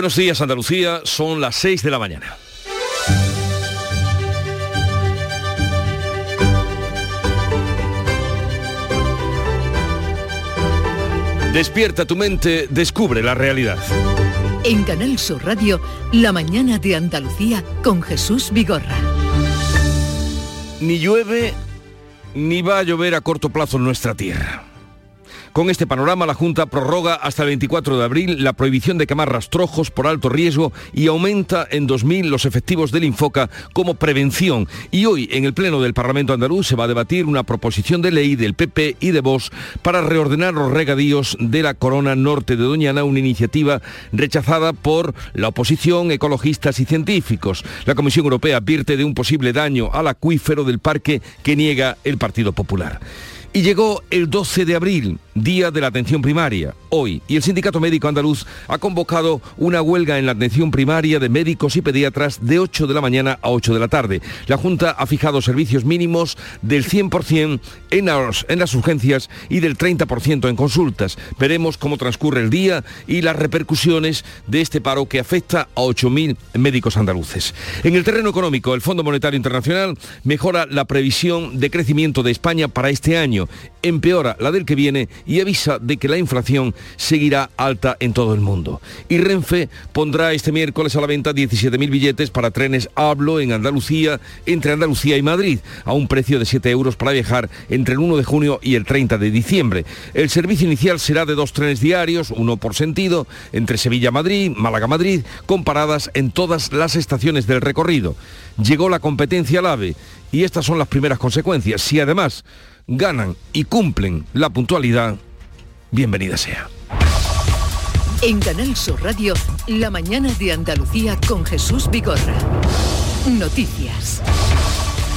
Buenos días Andalucía, son las 6 de la mañana. Despierta tu mente, descubre la realidad. En Canal Sur Radio, La mañana de Andalucía con Jesús Vigorra. Ni llueve ni va a llover a corto plazo en nuestra tierra. Con este panorama, la Junta prorroga hasta el 24 de abril la prohibición de quemar rastrojos por alto riesgo y aumenta en 2.000 los efectivos del Infoca como prevención. Y hoy, en el Pleno del Parlamento andaluz, se va a debatir una proposición de ley del PP y de Vox para reordenar los regadíos de la corona norte de Doñana, una iniciativa rechazada por la oposición, ecologistas y científicos. La Comisión Europea advierte de un posible daño al acuífero del parque que niega el Partido Popular. Y llegó el 12 de abril, Día de la Atención Primaria, hoy, y el Sindicato Médico Andaluz ha convocado una huelga en la atención primaria de médicos y pediatras de 8 de la mañana a 8 de la tarde. La Junta ha fijado servicios mínimos del 100% en las, en las urgencias y del 30% en consultas. Veremos cómo transcurre el día y las repercusiones de este paro que afecta a 8.000 médicos andaluces. En el terreno económico, el Fondo Monetario Internacional mejora la previsión de crecimiento de España para este año empeora la del que viene y avisa de que la inflación seguirá alta en todo el mundo. Y Renfe pondrá este miércoles a la venta 17.000 billetes para trenes Hablo en Andalucía, entre Andalucía y Madrid, a un precio de 7 euros para viajar entre el 1 de junio y el 30 de diciembre. El servicio inicial será de dos trenes diarios, uno por sentido, entre Sevilla-Madrid, Málaga-Madrid, con paradas en todas las estaciones del recorrido. Llegó la competencia al AVE y estas son las primeras consecuencias. Si además ganan y cumplen la puntualidad, bienvenida sea. En Canal Sur Radio, la mañana de Andalucía con Jesús Vigorra. Noticias.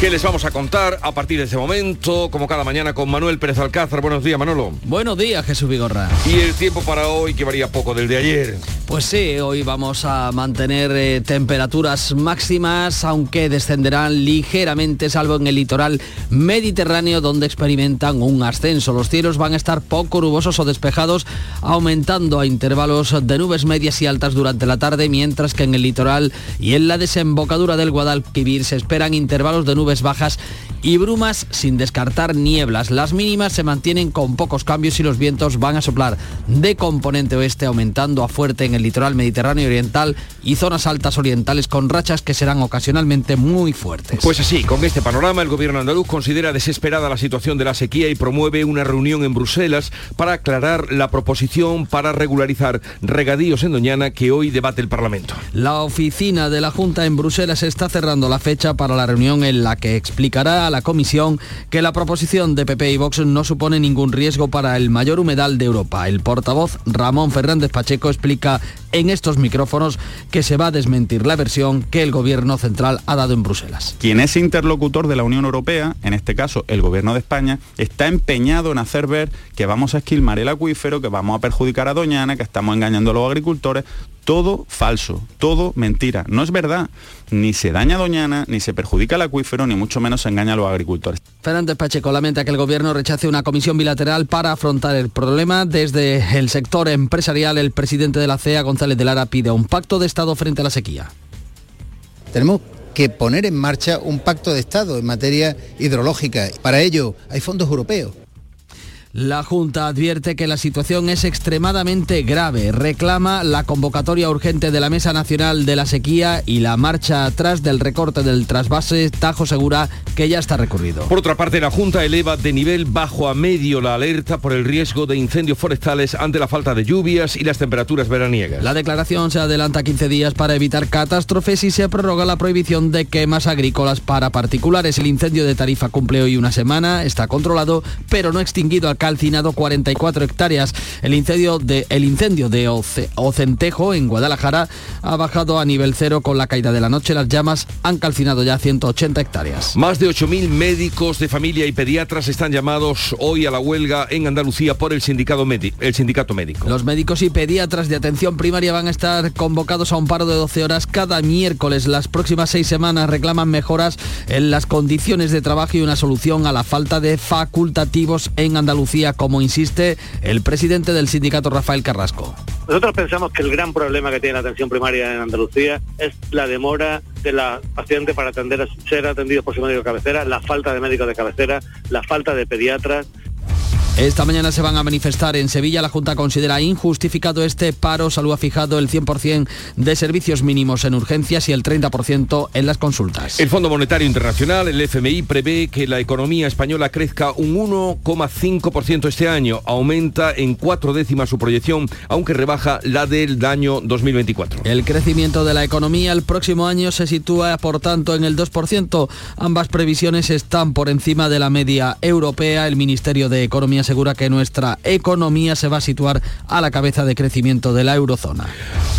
¿Qué les vamos a contar a partir de ese momento? Como cada mañana con Manuel Pérez Alcázar. Buenos días, Manolo. Buenos días, Jesús Vigorra. Y el tiempo para hoy que varía poco del de ayer. Pues sí, hoy vamos a mantener eh, temperaturas máximas, aunque descenderán ligeramente, salvo en el litoral mediterráneo, donde experimentan un ascenso. Los cielos van a estar poco nubosos o despejados, aumentando a intervalos de nubes medias y altas durante la tarde, mientras que en el litoral y en la desembocadura del Guadalquivir se esperan intervalos de nubes bajas y brumas sin descartar nieblas. Las mínimas se mantienen con pocos cambios y los vientos van a soplar de componente oeste aumentando a fuerte en el litoral mediterráneo oriental y zonas altas orientales con rachas que serán ocasionalmente muy fuertes. Pues así, con este panorama el gobierno andaluz considera desesperada la situación de la sequía y promueve una reunión en Bruselas para aclarar la proposición para regularizar regadíos en Doñana que hoy debate el Parlamento. La oficina de la Junta en Bruselas está cerrando la fecha para la reunión en la que explicará a la Comisión que la proposición de PP y Vox no supone ningún riesgo para el mayor humedal de Europa. El portavoz Ramón Fernández Pacheco explica en estos micrófonos que se va a desmentir la versión que el gobierno central ha dado en Bruselas. Quien es interlocutor de la Unión Europea, en este caso el gobierno de España, está empeñado en hacer ver que vamos a esquilmar el acuífero, que vamos a perjudicar a Doñana, que estamos engañando a los agricultores. Todo falso, todo mentira. No es verdad. Ni se daña a Doñana, ni se perjudica el acuífero, ni mucho menos se engaña a los agricultores. Fernández Pacheco lamenta que el gobierno rechace una comisión bilateral para afrontar el problema. Desde el sector empresarial, el presidente de la CEA, González de Lara, pide un pacto de Estado frente a la sequía. Tenemos que poner en marcha un pacto de Estado en materia hidrológica. Para ello hay fondos europeos. La Junta advierte que la situación es extremadamente grave. Reclama la convocatoria urgente de la Mesa Nacional de la Sequía y la marcha atrás del recorte del trasvase Tajo Segura que ya está recurrido. Por otra parte, la Junta eleva de nivel bajo a medio la alerta por el riesgo de incendios forestales ante la falta de lluvias y las temperaturas veraniegas. La declaración se adelanta 15 días para evitar catástrofes y se prorroga la prohibición de quemas agrícolas para particulares. El incendio de Tarifa cumple hoy una semana, está controlado, pero no extinguido al calcinado 44 hectáreas. El incendio de, el incendio de Ocentejo en Guadalajara ha bajado a nivel cero con la caída de la noche. Las llamas han calcinado ya 180 hectáreas. Más de 8.000 médicos de familia y pediatras están llamados hoy a la huelga en Andalucía por el sindicato, el sindicato médico. Los médicos y pediatras de atención primaria van a estar convocados a un paro de 12 horas cada miércoles. Las próximas seis semanas reclaman mejoras en las condiciones de trabajo y una solución a la falta de facultativos en Andalucía. Como insiste el presidente del sindicato Rafael Carrasco. Nosotros pensamos que el gran problema que tiene la atención primaria en Andalucía es la demora de la paciente para atender, ser atendidos por su médico de cabecera, la falta de médicos de cabecera, la falta de pediatras esta mañana se van a manifestar en Sevilla. La Junta considera injustificado este paro. Salud ha fijado el 100% de servicios mínimos en urgencias y el 30% en las consultas. El Fondo Monetario Internacional, el FMI, prevé que la economía española crezca un 1,5% este año. Aumenta en cuatro décimas su proyección, aunque rebaja la del año 2024. El crecimiento de la economía el próximo año se sitúa, por tanto, en el 2%. Ambas previsiones están por encima de la media europea. El Ministerio de Economía asegura que nuestra economía se va a situar a la cabeza de crecimiento de la eurozona.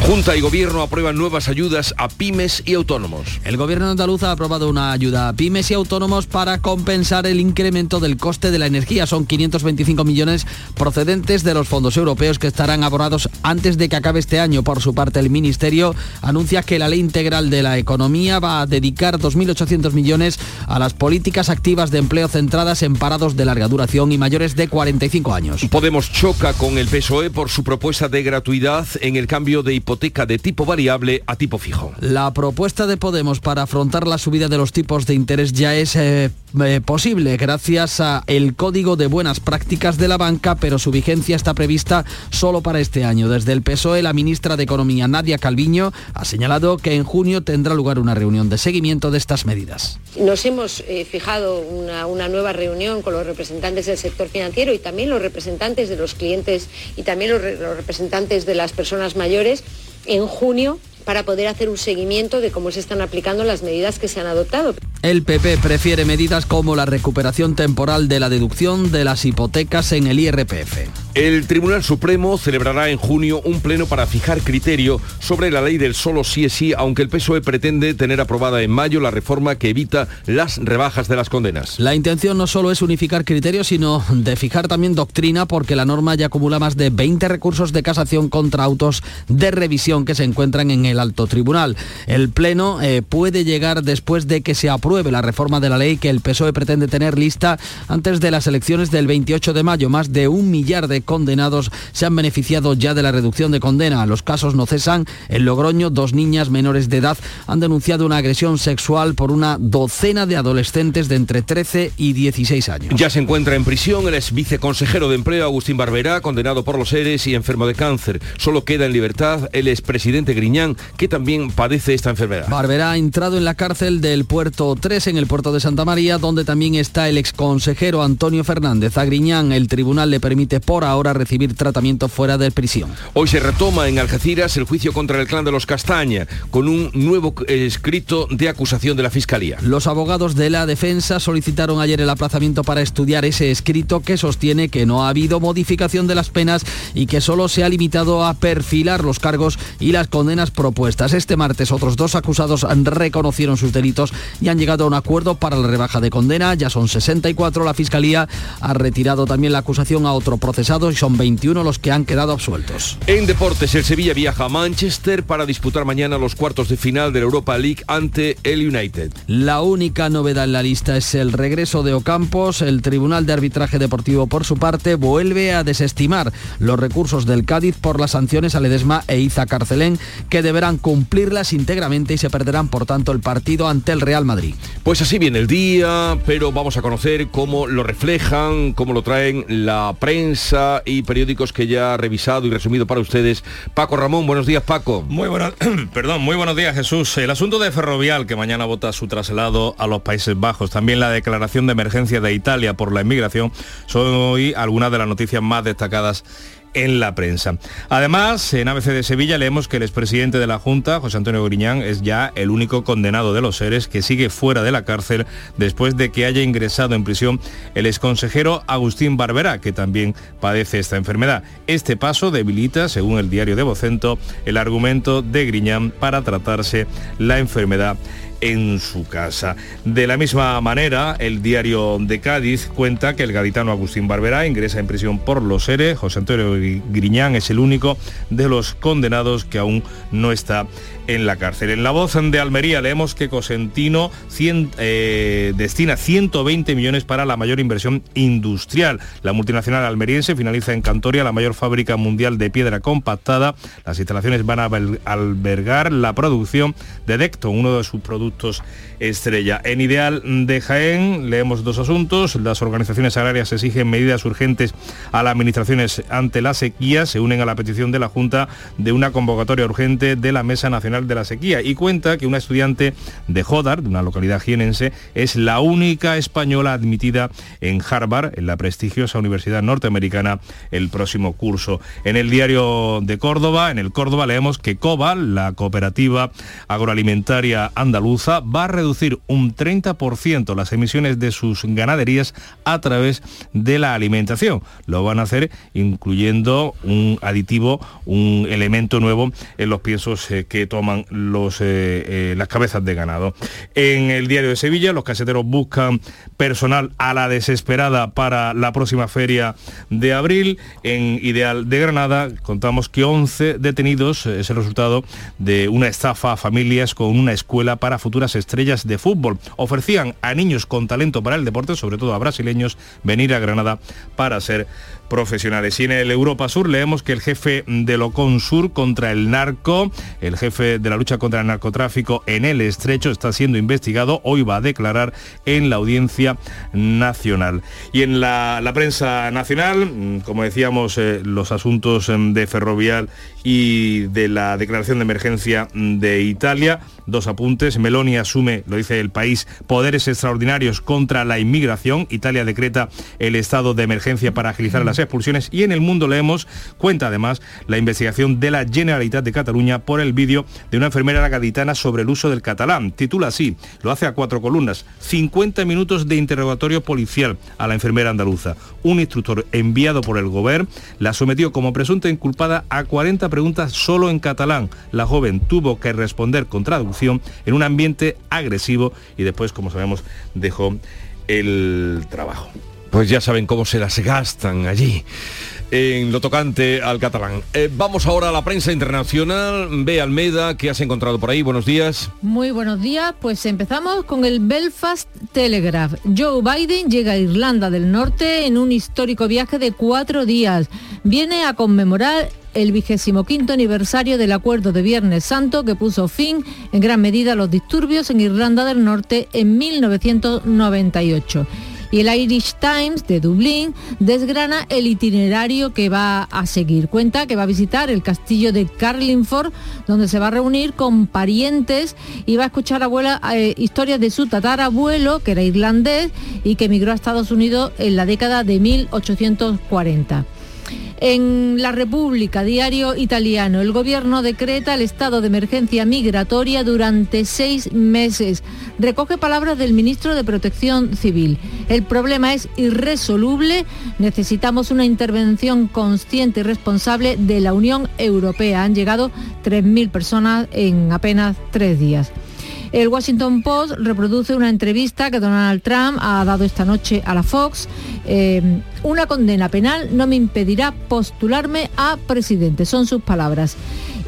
Junta y Gobierno aprueban nuevas ayudas a pymes y autónomos. El Gobierno andaluz ha aprobado una ayuda a pymes y autónomos para compensar el incremento del coste de la energía. Son 525 millones procedentes de los fondos europeos que estarán abonados antes de que acabe este año. Por su parte, el Ministerio anuncia que la Ley Integral de la Economía va a dedicar 2.800 millones a las políticas activas de empleo centradas en parados de larga duración y mayores de 45 años. Podemos choca con el PSOE por su propuesta de gratuidad en el cambio de hipoteca de tipo variable a tipo fijo. La propuesta de Podemos para afrontar la subida de los tipos de interés ya es eh, eh, posible gracias a el Código de Buenas Prácticas de la Banca, pero su vigencia está prevista solo para este año. Desde el PSOE, la ministra de Economía, Nadia Calviño, ha señalado que en junio tendrá lugar una reunión de seguimiento de estas medidas. Nos hemos eh, fijado una, una nueva reunión con los representantes del sector financiero y también los representantes de los clientes y también los, los representantes de las personas mayores en junio para poder hacer un seguimiento de cómo se están aplicando las medidas que se han adoptado. El PP prefiere medidas como la recuperación temporal de la deducción de las hipotecas en el IRPF. El Tribunal Supremo celebrará en junio un pleno para fijar criterio sobre la ley del solo sí es sí, aunque el PSOE pretende tener aprobada en mayo la reforma que evita las rebajas de las condenas. La intención no solo es unificar criterios, sino de fijar también doctrina, porque la norma ya acumula más de 20 recursos de casación contra autos de revisión que se encuentran en el alto tribunal. El pleno eh, puede llegar después de que se apruebe la reforma de la ley que el PSOE pretende tener lista antes de las elecciones del 28 de mayo. Más de un millar de condenados se han beneficiado ya de la reducción de condena. Los casos no cesan. En Logroño, dos niñas menores de edad han denunciado una agresión sexual por una docena de adolescentes de entre 13 y 16 años. Ya se encuentra en prisión el ex viceconsejero de Empleo Agustín Barberá, condenado por los ERES y enfermo de cáncer. Solo queda en libertad el expresidente Griñán, que también padece esta enfermedad. Barberá ha entrado en la cárcel del puerto 3 en el puerto de Santa María, donde también está el exconsejero Antonio Fernández. A Griñán el tribunal le permite por ahora recibir tratamiento fuera de prisión. Hoy se retoma en Algeciras el juicio contra el clan de los Castaña, con un nuevo escrito de acusación de la Fiscalía. Los abogados de la defensa solicitaron ayer el aplazamiento para estudiar ese escrito que sostiene que no ha habido modificación de las penas y que solo se ha limitado a perfilar los cargos y las condenas propuestas. Este martes otros dos acusados reconocieron sus delitos y han llegado a un acuerdo para la rebaja de condena. Ya son 64. La Fiscalía ha retirado también la acusación a otro procesado y son 21 los que han quedado absueltos. En deportes, el Sevilla viaja a Manchester para disputar mañana los cuartos de final de la Europa League ante el United. La única novedad en la lista es el regreso de Ocampos. El Tribunal de Arbitraje Deportivo, por su parte, vuelve a desestimar los recursos del Cádiz por las sanciones a Ledesma e Iza Carcelén, que cumplirlas íntegramente y se perderán, por tanto, el partido ante el Real Madrid. Pues así viene el día, pero vamos a conocer cómo lo reflejan, cómo lo traen la prensa y periódicos que ya ha revisado y resumido para ustedes. Paco Ramón, buenos días, Paco. Muy buenos, perdón, muy buenos días, Jesús. El asunto de Ferrovial, que mañana vota su traslado a los Países Bajos, también la declaración de emergencia de Italia por la inmigración, son hoy algunas de las noticias más destacadas en la prensa. Además, en ABC de Sevilla leemos que el expresidente de la Junta, José Antonio Griñán, es ya el único condenado de los seres que sigue fuera de la cárcel después de que haya ingresado en prisión el exconsejero Agustín Barberá, que también padece esta enfermedad. Este paso debilita, según el diario de Vocento, el argumento de Griñán para tratarse la enfermedad en su casa. De la misma manera, el diario de Cádiz cuenta que el gaditano Agustín Barberá ingresa en prisión por los seres. José Antonio Griñán es el único de los condenados que aún no está en la cárcel. En la voz de Almería leemos que Cosentino eh, destina 120 millones para la mayor inversión industrial. La multinacional almeriense finaliza en Cantoria la mayor fábrica mundial de piedra compactada. Las instalaciones van a albergar la producción de Decto, uno de sus productos estrella. En Ideal de Jaén leemos dos asuntos. Las organizaciones agrarias exigen medidas urgentes a las administraciones ante la sequía. Se unen a la petición de la Junta de una convocatoria urgente de la Mesa Nacional de la Sequía y cuenta que una estudiante de Jodar, de una localidad jienense, es la única española admitida en Harvard, en la prestigiosa Universidad Norteamericana, el próximo curso. En el diario de Córdoba, en el Córdoba leemos que Cobal, la cooperativa agroalimentaria andaluza, va a reducir un 30% las emisiones de sus ganaderías a través de la alimentación. Lo van a hacer incluyendo un aditivo, un elemento nuevo en los piensos eh, que toman los, eh, eh, las cabezas de ganado. En el diario de Sevilla, los caseteros buscan personal a la desesperada para la próxima feria de abril. En Ideal de Granada contamos que 11 detenidos es el resultado de una estafa a familias con una escuela para futuras estrellas de fútbol. Ofrecían a niños con talento para el deporte, sobre todo a brasileños, venir a Granada para ser profesionales. Y en el Europa Sur leemos que el jefe de Locon Sur contra el narco, el jefe de la lucha contra el narcotráfico en el estrecho está siendo investigado. Hoy va a declarar en la audiencia nacional. Y en la, prensa nacional, mm, como decíamos, eh, los asuntos mm, de Ferrovial y de la declaración de emergencia de Italia. Dos apuntes. Meloni asume, lo dice el país, poderes extraordinarios contra la inmigración. Italia decreta el estado de emergencia para agilizar las expulsiones y en el mundo leemos, cuenta además la investigación de la Generalitat de Cataluña por el vídeo de una enfermera gaditana sobre el uso del catalán. Titula así, lo hace a cuatro columnas, 50 minutos de interrogatorio policial a la enfermera andaluza. Un instructor enviado por el gobierno la sometió como presunta inculpada a 40 preguntas solo en catalán. La joven tuvo que responder con traducción en un ambiente agresivo y después, como sabemos, dejó el trabajo pues ya saben cómo se las gastan allí en lo tocante al catalán. Eh, vamos ahora a la prensa internacional. Ve Almeida, ¿qué has encontrado por ahí? Buenos días. Muy buenos días. Pues empezamos con el Belfast Telegraph. Joe Biden llega a Irlanda del Norte en un histórico viaje de cuatro días. Viene a conmemorar el vigésimo quinto aniversario del acuerdo de Viernes Santo que puso fin en gran medida a los disturbios en Irlanda del Norte en 1998 y el Irish Times de Dublín desgrana el itinerario que va a seguir. Cuenta que va a visitar el castillo de Carlingford, donde se va a reunir con parientes y va a escuchar abuela, eh, historias de su tatarabuelo, que era irlandés y que emigró a Estados Unidos en la década de 1840. En la República, diario italiano, el gobierno decreta el estado de emergencia migratoria durante seis meses. Recoge palabras del ministro de Protección Civil. El problema es irresoluble. Necesitamos una intervención consciente y responsable de la Unión Europea. Han llegado 3.000 personas en apenas tres días. El Washington Post reproduce una entrevista que Donald Trump ha dado esta noche a la Fox. Eh, una condena penal no me impedirá postularme a presidente, son sus palabras.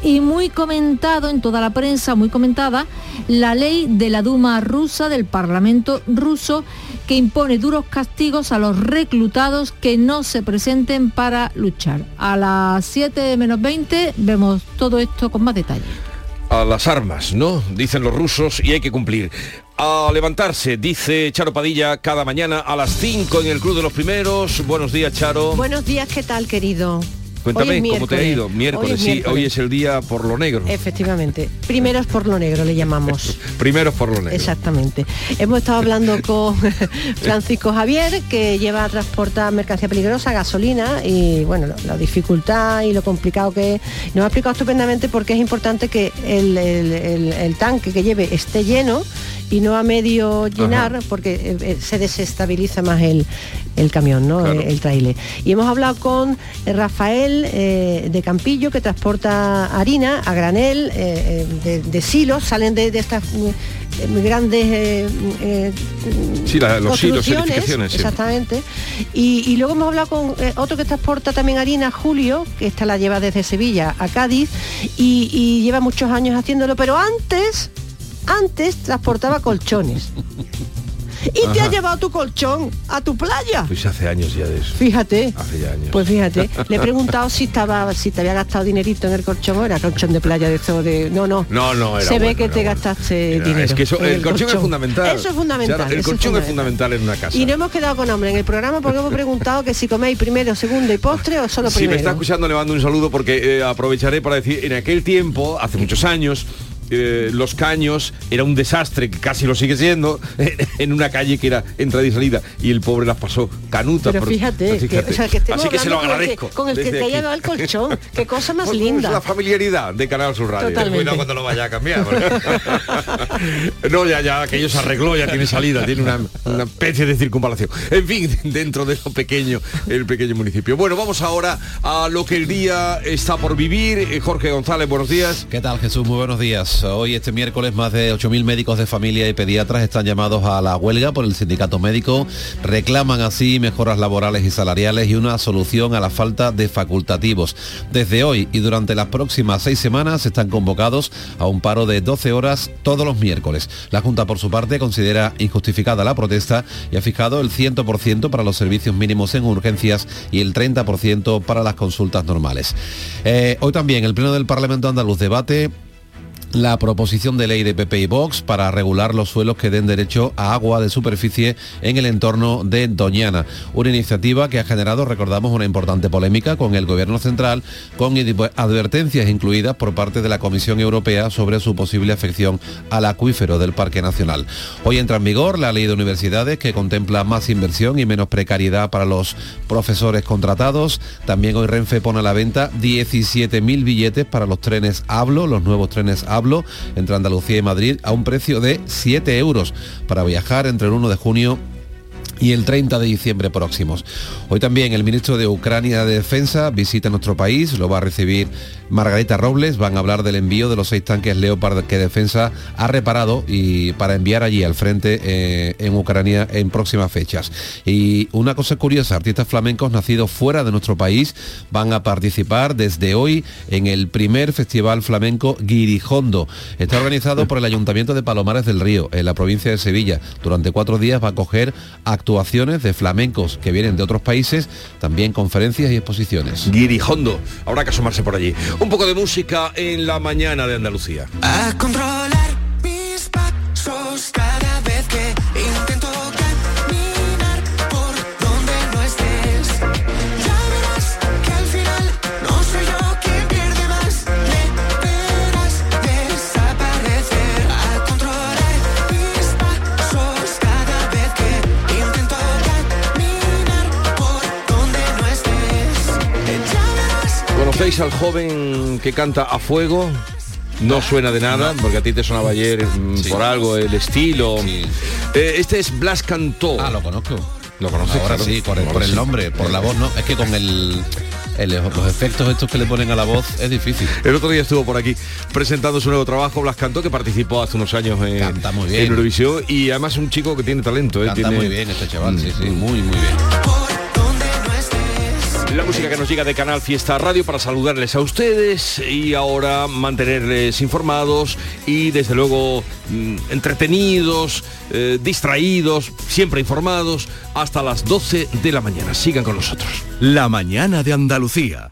Y muy comentado en toda la prensa, muy comentada, la ley de la Duma rusa, del Parlamento ruso, que impone duros castigos a los reclutados que no se presenten para luchar. A las 7 menos 20 vemos todo esto con más detalle a las armas, ¿no? Dicen los rusos y hay que cumplir. A levantarse, dice Charo Padilla, cada mañana a las 5 en el Club de los Primeros. Buenos días, Charo. Buenos días, ¿qué tal, querido? Cuéntame cómo te ha ido. Miércoles, sí, hoy es el día por lo negro. Efectivamente. Primeros por lo negro le llamamos. Primeros por lo negro. Exactamente. Hemos estado hablando con Francisco Javier, que lleva a transportar mercancía peligrosa, gasolina, y bueno, la, dificultad y lo complicado que es. Nos ha explicado estupendamente por qué es importante que el tanque que lleve esté lleno y no a medio llenar porque eh, eh, se desestabiliza más el, camión, ¿no? el, trailer. Y hemos hablado con Rafael eh, de Campillo que transporta harina a granel eh, eh, de, de silos, salen de, de estas grandes Sí, la- los silos, sí. exactamente. Y, y luego hemos hablado con otro que transporta también harina, Julio, que esta la lleva desde Sevilla a Cádiz y, y lleva muchos años haciéndolo, pero antes, antes transportaba colchones. Y te has llevado tu colchón a tu playa. Pues hace años ya de eso. Fíjate. Hace ya años. Pues fíjate, le he preguntado si estaba, si te había gastado dinerito en el colchón o era colchón de playa de eso de. No, no. No, no, era Se ve que era te bueno. gastaste Era- dinero. Es que eso- el, colchón, es fundamental. Eso es fundamental. Claro, el colchón es fundamental en una casa. Y no hemos quedado con hambre en el programa porque hemos preguntado que si coméis primero, segundo y postre o solo Si me primero. está escuchando le mando un saludo porque eh, aprovecharé para decir, en aquel tiempo, hace muchos años, eh, los caños era un desastre, que casi lo sigue siendo, en una calle que era entrada y salida, y el pobre las pasó canuta. Pero por- fíjate, que, fíjate. o sea, que estemos Así que se lo hablando con el que- agradezco. Con el que, te haya dado el colchón. Qué cosa más Pues, linda. La familiaridad de Canal Sur Radio. Totalmente. Cuidado cuando lo vaya a cambiar. no, ya, ya, aquello se arregló, ya tiene salida, tiene una, una especie de circunvalación. En fin, dentro de lo pequeño, el pequeño municipio. Bueno, vamos ahora a lo que el día está por vivir. Eh, Jorge González, buenos días. ¿Qué tal Jesús? Muy buenos días. Hoy este miércoles más de 8.000 médicos de familia y pediatras están llamados a la huelga por el sindicato médico. Reclaman así mejoras laborales y salariales y una solución a la falta de facultativos. Desde hoy y durante las próximas seis semanas están convocados a un paro de 12 horas todos los miércoles. La Junta por su parte considera injustificada la protesta y ha fijado el 100% para los servicios mínimos en urgencias y el 30% para las consultas normales. Eh, hoy también el Pleno del Parlamento Andaluz debate la proposición de ley de PP y Vox para regular los suelos que den derecho a agua de superficie en el entorno de Doñana. Una iniciativa que ha generado, recordamos, una importante polémica con el Gobierno central, con advertencias incluidas por parte de la Comisión Europea sobre su posible afección al acuífero del Parque Nacional. Hoy entra en vigor la ley de universidades que contempla más inversión y menos precariedad para los profesores contratados. También hoy Renfe pone a la venta 17.000 billetes para los trenes Hablo, los nuevos trenes Hablo, entre Andalucía y Madrid, a un precio de 7 euros para viajar entre el 1 de junio y el 30 de diciembre próximos. Hoy también el ministro de Ucrania de Defensa visita nuestro país, lo va a recibir Margarita Robles, van a hablar del envío de los seis tanques Leopard que Defensa ha reparado y para enviar allí al frente eh, en Ucrania en próximas fechas. Y una cosa curiosa, artistas flamencos nacidos fuera de nuestro país van a participar desde hoy en el primer festival flamenco Guirijondo. Está organizado por el Ayuntamiento de Palomares del Río, en la provincia de Sevilla. Durante cuatro días va a acoger actuaciones de flamencos que vienen de otros países, también conferencias y exposiciones. Guirijondo, habrá que asomarse por allí. Un poco de música en la mañana de Andalucía. A ¿Conocéis al joven que canta a fuego? No suena de nada, porque a ti te sonaba ayer mm, por algo, el estilo. Eh, este es Blas Cantó. Ah, lo conozco. Lo conoces, Ahora claro. sí, por el, Ahora por el sí. nombre, por la voz, ¿no? Es que con el, el- los efectos estos que le ponen a la voz es difícil. El otro día estuvo por aquí presentando su nuevo trabajo, Blas Cantó, que participó hace unos años en, Canta muy bien. en Eurovisión y además es un chico que tiene talento. ¿eh? Canta Tiene- muy bien este chaval, sí, Mm, sí, muy, muy bien. La música que nos llega de Canal Fiesta Radio para saludarles a ustedes y ahora mantenerles informados y desde luego mm, entretenidos, eh, distraídos, siempre informados hasta las 12 de la mañana. Sigan con nosotros. La mañana de Andalucía.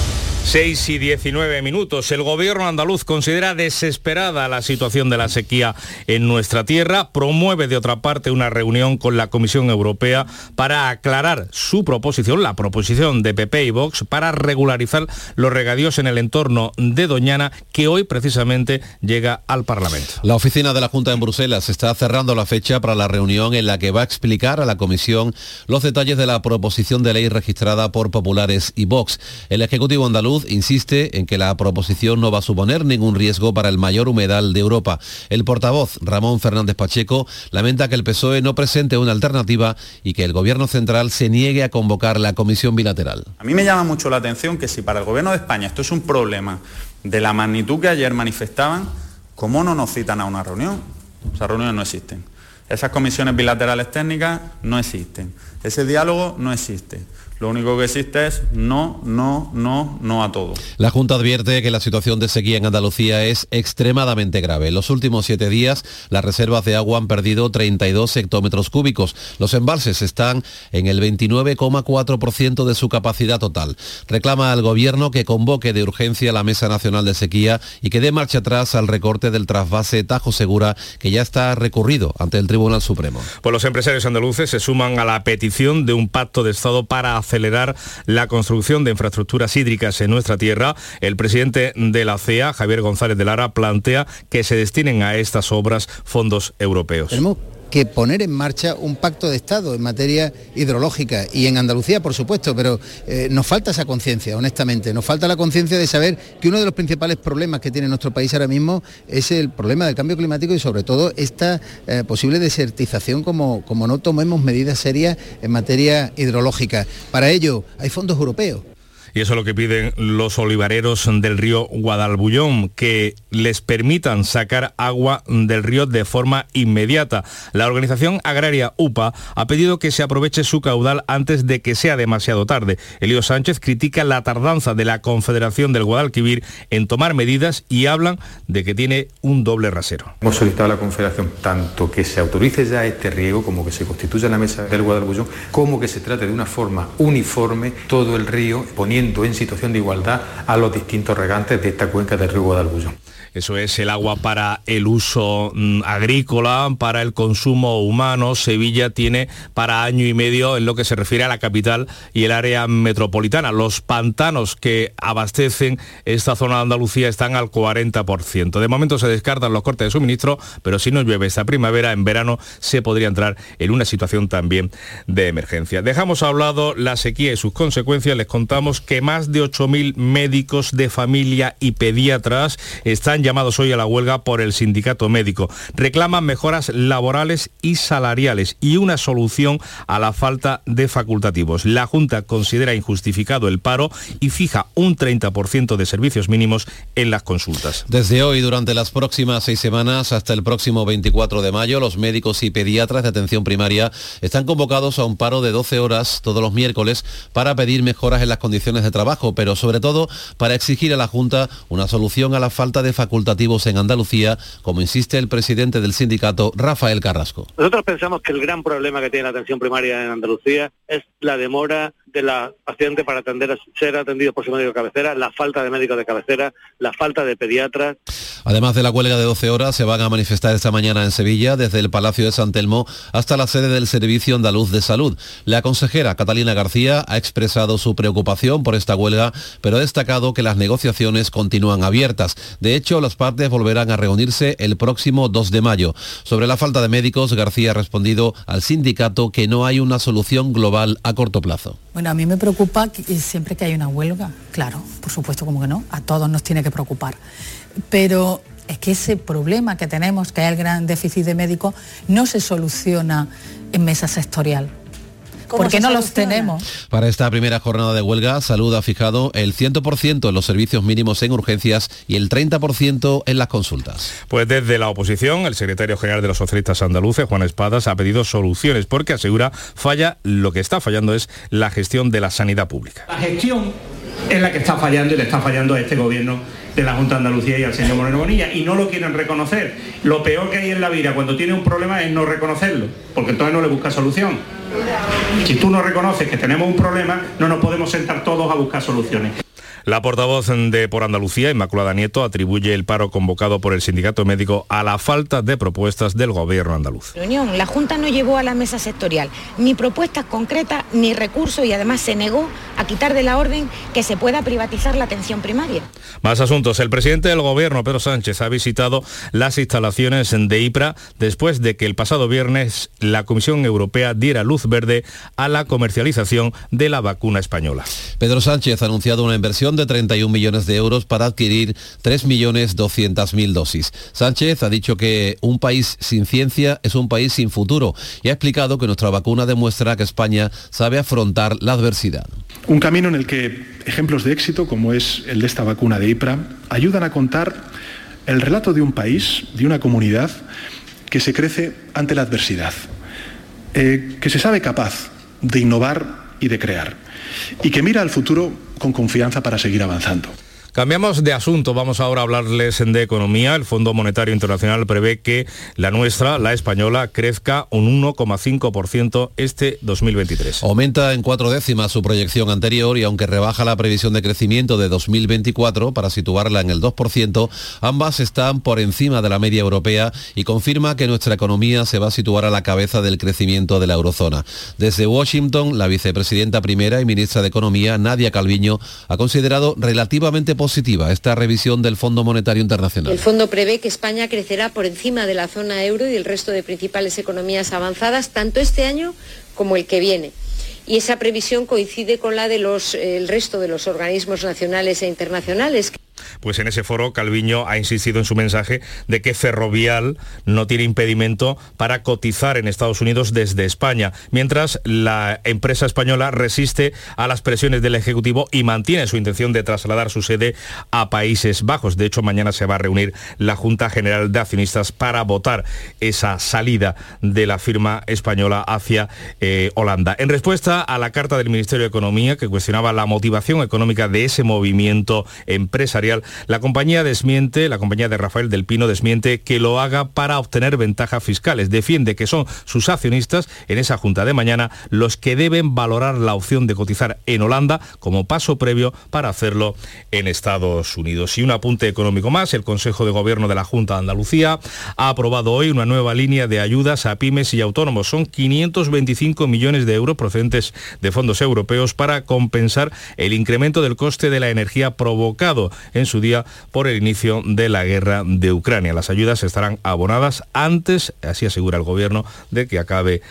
6 y 19 minutos. El gobierno andaluz considera desesperada la situación de la sequía en nuestra tierra. Promueve de otra parte una reunión con la Comisión Europea para aclarar su proposición, la proposición de PP y Vox, para regularizar los regadíos en el entorno de Doñana, que hoy precisamente llega al Parlamento. La oficina de la Junta en Bruselas está cerrando la fecha para la reunión en la que va a explicar a la Comisión los detalles de la proposición de ley registrada por populares y Vox. El Ejecutivo andaluz insiste en que la proposición no va a suponer ningún riesgo para el mayor humedal de Europa. El portavoz Ramón Fernández Pacheco lamenta que el PSOE no presente una alternativa y que el Gobierno central se niegue a convocar la comisión bilateral. A mí me llama mucho la atención que si para el Gobierno de España esto es un problema de la magnitud que ayer manifestaban, ¿cómo no nos citan a una reunión? Esas reuniones no existen. Esas comisiones bilaterales técnicas no existen. Ese diálogo no existe. Lo único que existe es no, no, no, no a todo. La Junta advierte que la situación de sequía en Andalucía es extremadamente grave. En los últimos siete días, las reservas de agua han perdido 32 hectómetros cúbicos. Los embalses están en el 29,4% de su capacidad total. Reclama al Gobierno que convoque de urgencia la Mesa Nacional de Sequía y que dé marcha atrás al recorte del trasvase Tajo Segura, que ya está recurrido ante el Tribunal Supremo. Pues los empresarios andaluces se suman a la petición de un pacto de Estado para acelerar la construcción de infraestructuras hídricas en nuestra tierra. El presidente de la CEA, Javier González de Lara, plantea que se destinen a estas obras fondos europeos que poner en marcha un pacto de Estado en materia hidrológica y en Andalucía, por supuesto, pero eh, nos falta esa conciencia, honestamente, nos falta la conciencia de saber que uno de los principales problemas que tiene nuestro país ahora mismo es el problema del cambio climático y sobre todo esta eh, posible desertización como, como no tomemos medidas serias en materia hidrológica. Para ello hay fondos europeos y eso es lo que piden los olivareros del río Guadalbullón, que les permitan sacar agua del río de forma inmediata. La organización agraria UPA ha pedido que se aproveche su caudal antes de que sea demasiado tarde. Elío Sánchez critica la tardanza de la Confederación del Guadalquivir en tomar medidas y hablan de que tiene un doble rasero. Hemos solicitado a la Confederación tanto que se autorice ya este riego como que se constituya la mesa del Guadalbullón, como que se trate de una forma uniforme todo el río, poniendo en situación de igualdad a los distintos regantes de esta cuenca del río Guadalbullón. Eso es el agua para el uso mm, agrícola, para el consumo humano. Sevilla tiene para año y medio en lo que se refiere a la capital y el área metropolitana. Los pantanos que abastecen esta zona de Andalucía están al 40%. De momento se descartan los cortes de suministro, pero si no llueve esta primavera, en verano se podría entrar en una situación también de emergencia. Dejamos hablado la sequía y sus consecuencias. Les contamos que más de 8.000 médicos de familia y pediatras están llamados hoy a la huelga por el sindicato médico. Reclaman mejoras laborales y salariales y una solución a la falta de facultativos. La Junta considera injustificado el paro y fija un 30% de servicios mínimos en las consultas. Desde hoy, durante las próximas seis semanas hasta el próximo 24 de mayo, los médicos y pediatras de atención primaria están convocados a un paro de 12 horas todos los miércoles para pedir mejoras en las condiciones de trabajo, pero sobre todo para exigir a la Junta una solución a la falta de facultativos facultativos en Andalucía, como insiste el presidente del sindicato, Rafael Carrasco. Nosotros pensamos que el gran problema que tiene la atención primaria en Andalucía es la demora de la paciente para atender ser atendido por su médico de cabecera, la falta de médicos de cabecera, la falta de pediatras. Además de la huelga de 12 horas, se van a manifestar esta mañana en Sevilla, desde el Palacio de San Telmo hasta la sede del Servicio Andaluz de Salud. La consejera Catalina García ha expresado su preocupación por esta huelga, pero ha destacado que las negociaciones continúan abiertas. De hecho, las partes volverán a reunirse el próximo 2 de mayo. Sobre la falta de médicos, García ha respondido al sindicato que no hay una solución global a corto plazo. Bueno, a mí me preocupa que siempre que hay una huelga, claro, por supuesto, como que no, a todos nos tiene que preocupar. Pero es que ese problema que tenemos, que hay el gran déficit de médicos, no se soluciona en mesa sectorial porque no los tenemos. Para esta primera jornada de huelga, Salud ha fijado el 100% en los servicios mínimos en urgencias y el 30% en las consultas. Pues desde la oposición, el secretario general de los socialistas andaluces, Juan Espadas, ha pedido soluciones porque asegura falla, lo que está fallando es la gestión de la sanidad pública. La gestión es la que está fallando y le está fallando a este gobierno de la Junta de Andalucía y al señor Moreno Bonilla y no lo quieren reconocer. Lo peor que hay en la vida cuando tiene un problema es no reconocerlo, porque entonces no le busca solución. Si tú no reconoces que tenemos un problema, no nos podemos sentar todos a buscar soluciones. La portavoz de Por Andalucía, Inmaculada Nieto, atribuye el paro convocado por el sindicato médico a la falta de propuestas del gobierno andaluz. Reunión. La Junta no llevó a la mesa sectorial ni propuestas concretas ni recursos y además se negó a quitar de la orden que se pueda privatizar la atención primaria. Más asuntos. El presidente del gobierno, Pedro Sánchez, ha visitado las instalaciones de IPRA después de que el pasado viernes la Comisión Europea diera luz verde a la comercialización de la vacuna española. Pedro Sánchez ha anunciado una inversión de 31 millones de euros para adquirir 3.200.000 dosis. Sánchez ha dicho que un país sin ciencia es un país sin futuro y ha explicado que nuestra vacuna demuestra que España sabe afrontar la adversidad. Un camino en el que ejemplos de éxito, como es el de esta vacuna de IPRA, ayudan a contar el relato de un país, de una comunidad, que se crece ante la adversidad, eh, que se sabe capaz de innovar y de crear, y que mira al futuro con confianza para seguir avanzando. Cambiamos de asunto, vamos ahora a hablarles de economía. El Fondo Monetario Internacional prevé que la nuestra, la española, crezca un 1,5% este 2023. Aumenta en cuatro décimas su proyección anterior y aunque rebaja la previsión de crecimiento de 2024 para situarla en el 2%, ambas están por encima de la media europea y confirma que nuestra economía se va a situar a la cabeza del crecimiento de la eurozona. Desde Washington, la vicepresidenta primera y ministra de Economía, Nadia Calviño, ha considerado relativamente positiva esta revisión del Fondo Monetario Internacional. El fondo prevé que España crecerá por encima de la zona euro y del resto de principales economías avanzadas tanto este año como el que viene. Y esa previsión coincide con la del resto de los organismos nacionales e internacionales. Pues en ese foro Calviño ha insistido en su mensaje de que Ferrovial no tiene impedimento para cotizar en Estados Unidos desde España, mientras la empresa española resiste a las presiones del Ejecutivo y mantiene su intención de trasladar su sede a Países Bajos. De hecho, mañana se va a reunir la Junta General de Accionistas para votar esa salida de la firma española hacia eh, Holanda. En respuesta a la carta del Ministerio de Economía que cuestionaba la motivación económica de ese movimiento empresarial, la compañía desmiente, la compañía de Rafael del Pino desmiente que lo haga para obtener ventajas fiscales. Defiende que son sus accionistas en esa junta de mañana los que deben valorar la opción de cotizar en Holanda como paso previo para hacerlo en Estados Unidos. Y un apunte económico más, el Consejo de Gobierno de la Junta de Andalucía ha aprobado hoy una nueva línea de ayudas a pymes y autónomos. Son 525 millones de euros procedentes de fondos europeos para compensar el incremento del coste de la energía provocado su día por el inicio de la guerra de Ucrania. Las ayudas estarán abonadas antes, así asegura el gobierno, de que acabe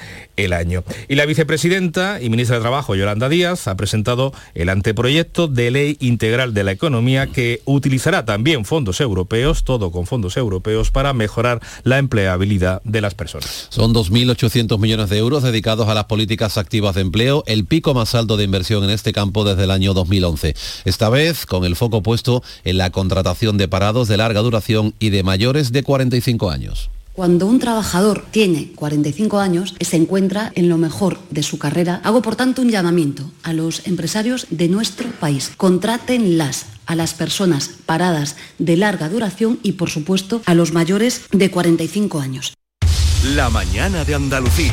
el año. Y la vicepresidenta y ministra de Trabajo, Yolanda Díaz, ha presentado el anteproyecto de ley integral de la economía que utilizará también fondos europeos, todo con fondos europeos, para mejorar la empleabilidad de las personas. Son 2.800 millones de euros dedicados a las políticas activas de empleo, el pico más alto de inversión en este campo desde el año 2011. Esta vez con el foco puesto en la contratación de parados de larga duración y de mayores de 45 años. Cuando un trabajador tiene 45 años, se encuentra en lo mejor de su carrera. Hago por tanto un llamamiento a los empresarios de nuestro país. Contrátenlas a las personas paradas de larga duración y por supuesto a los mayores de 45 años. La mañana de Andalucía.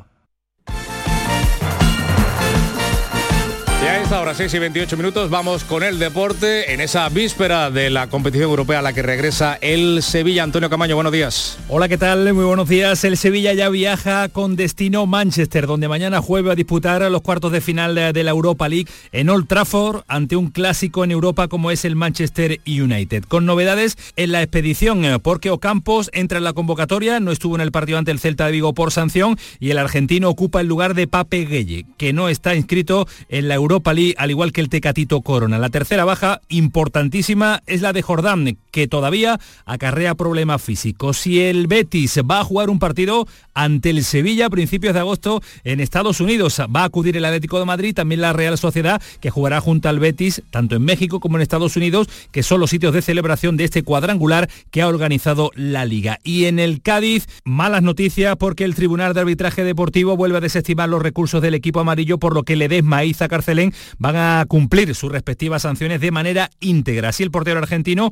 Y a esta hora, 6 y 28 minutos, vamos con el deporte en esa víspera de la competición europea a la que regresa el Sevilla. Antonio Camaño, buenos días. Hola, ¿qué tal? Muy buenos días. El Sevilla ya viaja con destino Manchester, donde mañana jueves a disputar los cuartos de final de, de la Europa League en Old Trafford ante un clásico en Europa como es el Manchester United. Con novedades en la expedición, eh, porque Ocampos entra en la convocatoria, no estuvo en el partido ante el Celta de Vigo por sanción y el argentino ocupa el lugar de Pape Gueye, que no está inscrito en la Europa League, al igual que el Tecatito Corona. La tercera baja, importantísima, es la de Jordán, que todavía acarrea problemas físicos. Si el Betis va a jugar un partido ante el Sevilla a principios de agosto en Estados Unidos, va a acudir el Atlético de Madrid, también la Real Sociedad, que jugará junto al Betis, tanto en México como en Estados Unidos, que son los sitios de celebración de este cuadrangular que ha organizado la Liga. Y en el Cádiz, malas noticias porque el Tribunal de Arbitraje Deportivo vuelve a desestimar los recursos del equipo amarillo, por lo que Ledesma y Carcelén van a cumplir sus respectivas sanciones de manera íntegra. Así el portero argentino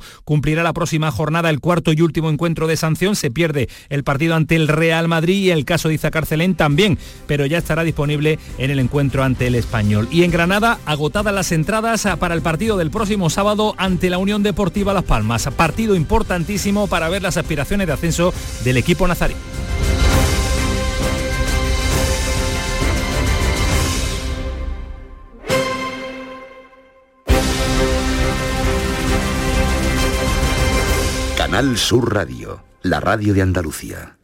cumplirá la próxima jornada el cuarto y último encuentro de sanción. Se pierde el partido ante el Real Madrid y el caso de Izacar Celén también, pero ya estará disponible en el encuentro ante el Español. Y en Granada, agotadas las entradas para el partido del próximo sábado ante la Unión Deportiva Las Palmas. Partido importantísimo para ver las aspiraciones de ascenso del equipo nazarí. Canal Sur Radio, la radio de Andalucía.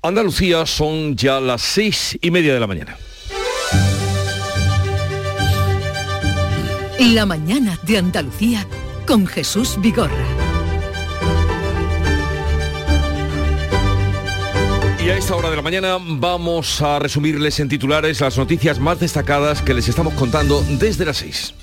Andalucía son ya las seis y media de la mañana. La mañana de Andalucía con Jesús Vigorra. Y a esta hora de la mañana vamos a resumirles en titulares las noticias más destacadas que les estamos contando desde las 6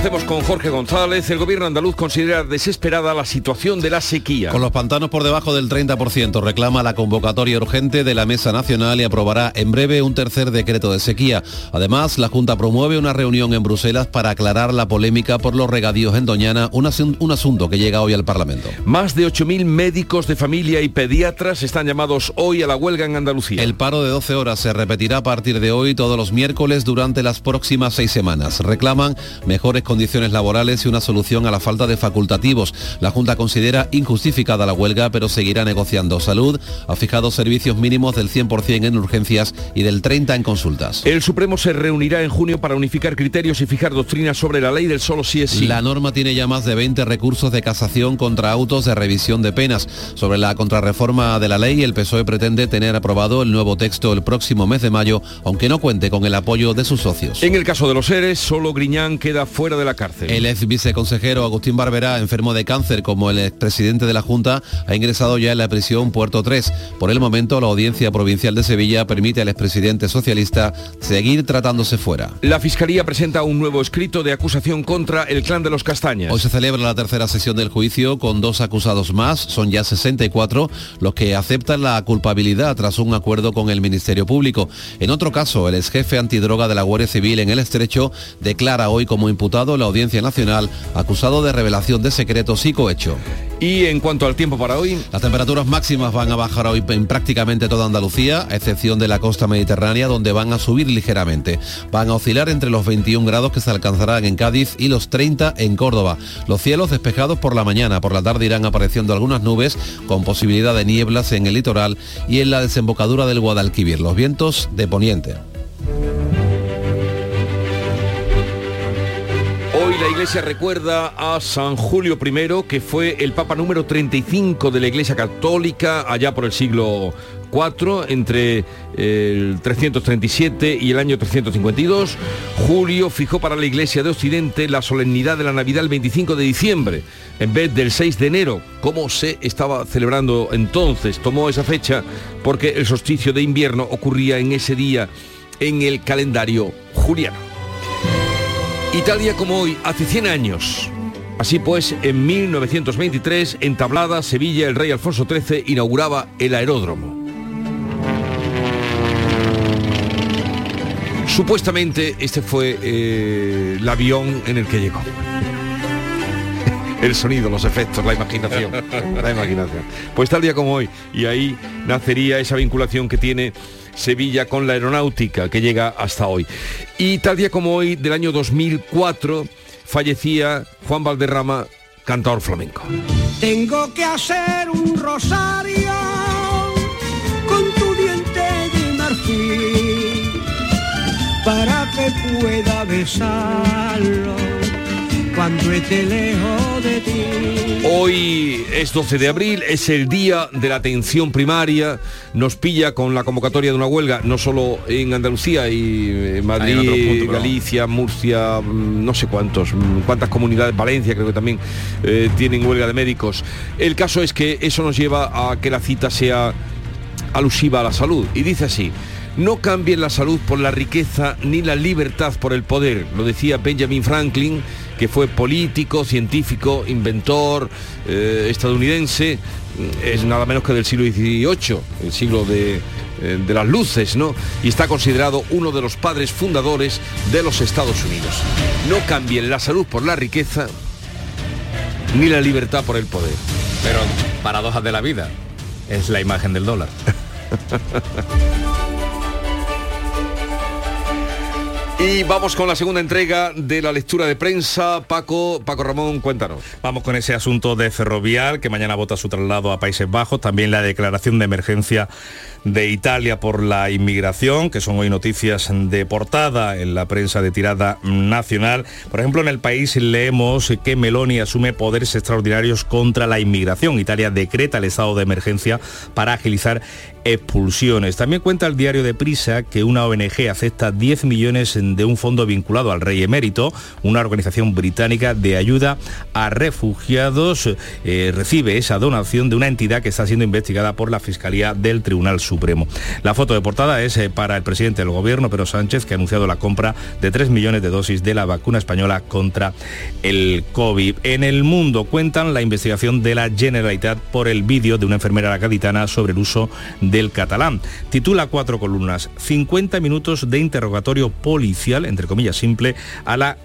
hacemos con Jorge González. El gobierno andaluz considera desesperada la situación de la sequía. Con los pantanos por debajo del 30%, reclama la convocatoria urgente de la Mesa Nacional y aprobará en breve un tercer decreto de sequía. Además, la Junta promueve una reunión en Bruselas para aclarar la polémica por los regadíos en Doñana, un, asun un asunto que llega hoy al Parlamento. Más de 8.000 médicos de familia y pediatras están llamados hoy a la huelga en Andalucía. El paro de 12 horas se repetirá a partir de hoy todos los miércoles durante las próximas seis semanas. Reclaman mejores condiciones laborales y una solución a la falta de facultativos. La Junta considera injustificada la huelga, pero seguirá negociando. Salud ha fijado servicios mínimos del 100% en urgencias y del 30% en consultas. El Supremo se reunirá en junio para unificar criterios y fijar doctrinas sobre la ley del solo sí es sí. La norma tiene ya más de 20 recursos de casación contra autos de revisión de penas. Sobre la contrarreforma de la ley, el PSOE pretende tener aprobado el nuevo texto el próximo mes de mayo, aunque no cuente con el apoyo de sus socios. En el caso de los seres, solo Griñán queda fuera de la cárcel. El ex viceconsejero Agustín Barberá, enfermo de cáncer como el expresidente de la Junta, ha ingresado ya en la prisión Puerto 3. Por el momento, la Audiencia Provincial de Sevilla permite al expresidente socialista seguir tratándose fuera. La Fiscalía presenta un nuevo escrito de acusación contra el clan de los Castañas. Hoy se celebra la tercera sesión del juicio con dos acusados más, son ya 64 los que aceptan la culpabilidad tras un acuerdo con el Ministerio Público. En otro caso, el ex jefe antidroga de la Guardia Civil en el Estrecho declara hoy como imputado la Audiencia Nacional acusado de revelación de secretos y cohecho. Y en cuanto al tiempo para hoy, las temperaturas máximas van a bajar hoy en prácticamente toda Andalucía, a excepción de la costa mediterránea, donde van a subir ligeramente. Van a oscilar entre los 21 grados que se alcanzarán en Cádiz y los 30 en Córdoba. Los cielos despejados por la mañana, por la tarde irán apareciendo algunas nubes con posibilidad de nieblas en el litoral y en la desembocadura del Guadalquivir. Los vientos de poniente. Iglesia recuerda a San Julio I, que fue el Papa número 35 de la Iglesia Católica allá por el siglo IV, entre el 337 y el año 352. Julio fijó para la Iglesia de Occidente la solemnidad de la Navidad el 25 de diciembre, en vez del 6 de enero, como se estaba celebrando entonces. Tomó esa fecha porque el solsticio de invierno ocurría en ese día en el calendario juliano. Y tal día como hoy, hace 100 años. Así pues, en 1923, en Tablada, Sevilla, el rey Alfonso XIII inauguraba el aeródromo. Supuestamente este fue eh, el avión en el que llegó. El sonido, los efectos, la imaginación. La imaginación. Pues tal día como hoy, y ahí nacería esa vinculación que tiene Sevilla con la aeronáutica que llega hasta hoy. Y tal día como hoy, del año 2004, fallecía Juan Valderrama, cantador flamenco. Tengo que hacer un rosario con tu diente de marfil para que pueda besarlo cuando esté lejos de ti. Hoy es 12 de abril, es el día de la atención primaria. Nos pilla con la convocatoria de una huelga, no solo en Andalucía y en Madrid, Hay en punto, pero- Galicia, Murcia, mm, no sé cuántos, mm, cuántas comunidades, Valencia creo que también eh, tienen huelga de médicos. El caso es que eso nos lleva a que la cita sea alusiva a la salud. Y dice así, no cambien la salud por la riqueza ni la libertad por el poder. Lo decía Benjamin Franklin, que fue político, científico, inventor eh, estadounidense, mm, es nada menos que del siglo XVIII, el siglo de, eh, de las luces, ¿no? Y está considerado uno de los padres fundadores de los Estados Unidos. No cambien la salud por la riqueza ni la libertad por el poder. Pero paradojas de la vida. Es la imagen del dólar. Y vamos con la segunda entrega de la lectura de prensa. Paco, Paco Ramón, cuéntanos. Vamos con ese asunto de Ferrovial, que mañana vota su traslado a Países Bajos. También la declaración de emergencia de Italia por la inmigración, que son hoy noticias de portada en la prensa de tirada nacional. Por ejemplo, en el país leemos que Meloni asume poderes extraordinarios contra la inmigración. Italia decreta el estado de emergencia para agilizar expulsiones. También cuenta el diario de Prisa que una ONG acepta 10 millones de un fondo vinculado al rey emérito, una organización británica de ayuda a refugiados, eh, recibe esa donación de una entidad que está siendo investigada por la Fiscalía del Tribunal Supremo. La foto de portada es eh, para el presidente del gobierno, Pedro Sánchez, que ha anunciado la compra de 3 millones de dosis de la vacuna española contra el COVID. En el mundo cuentan la investigación de la Generalitat por el vídeo de una enfermera gaditana sobre el uso del catalán. Titula cuatro columnas, 50 minutos de interrogatorio policial, entre comillas simple, a la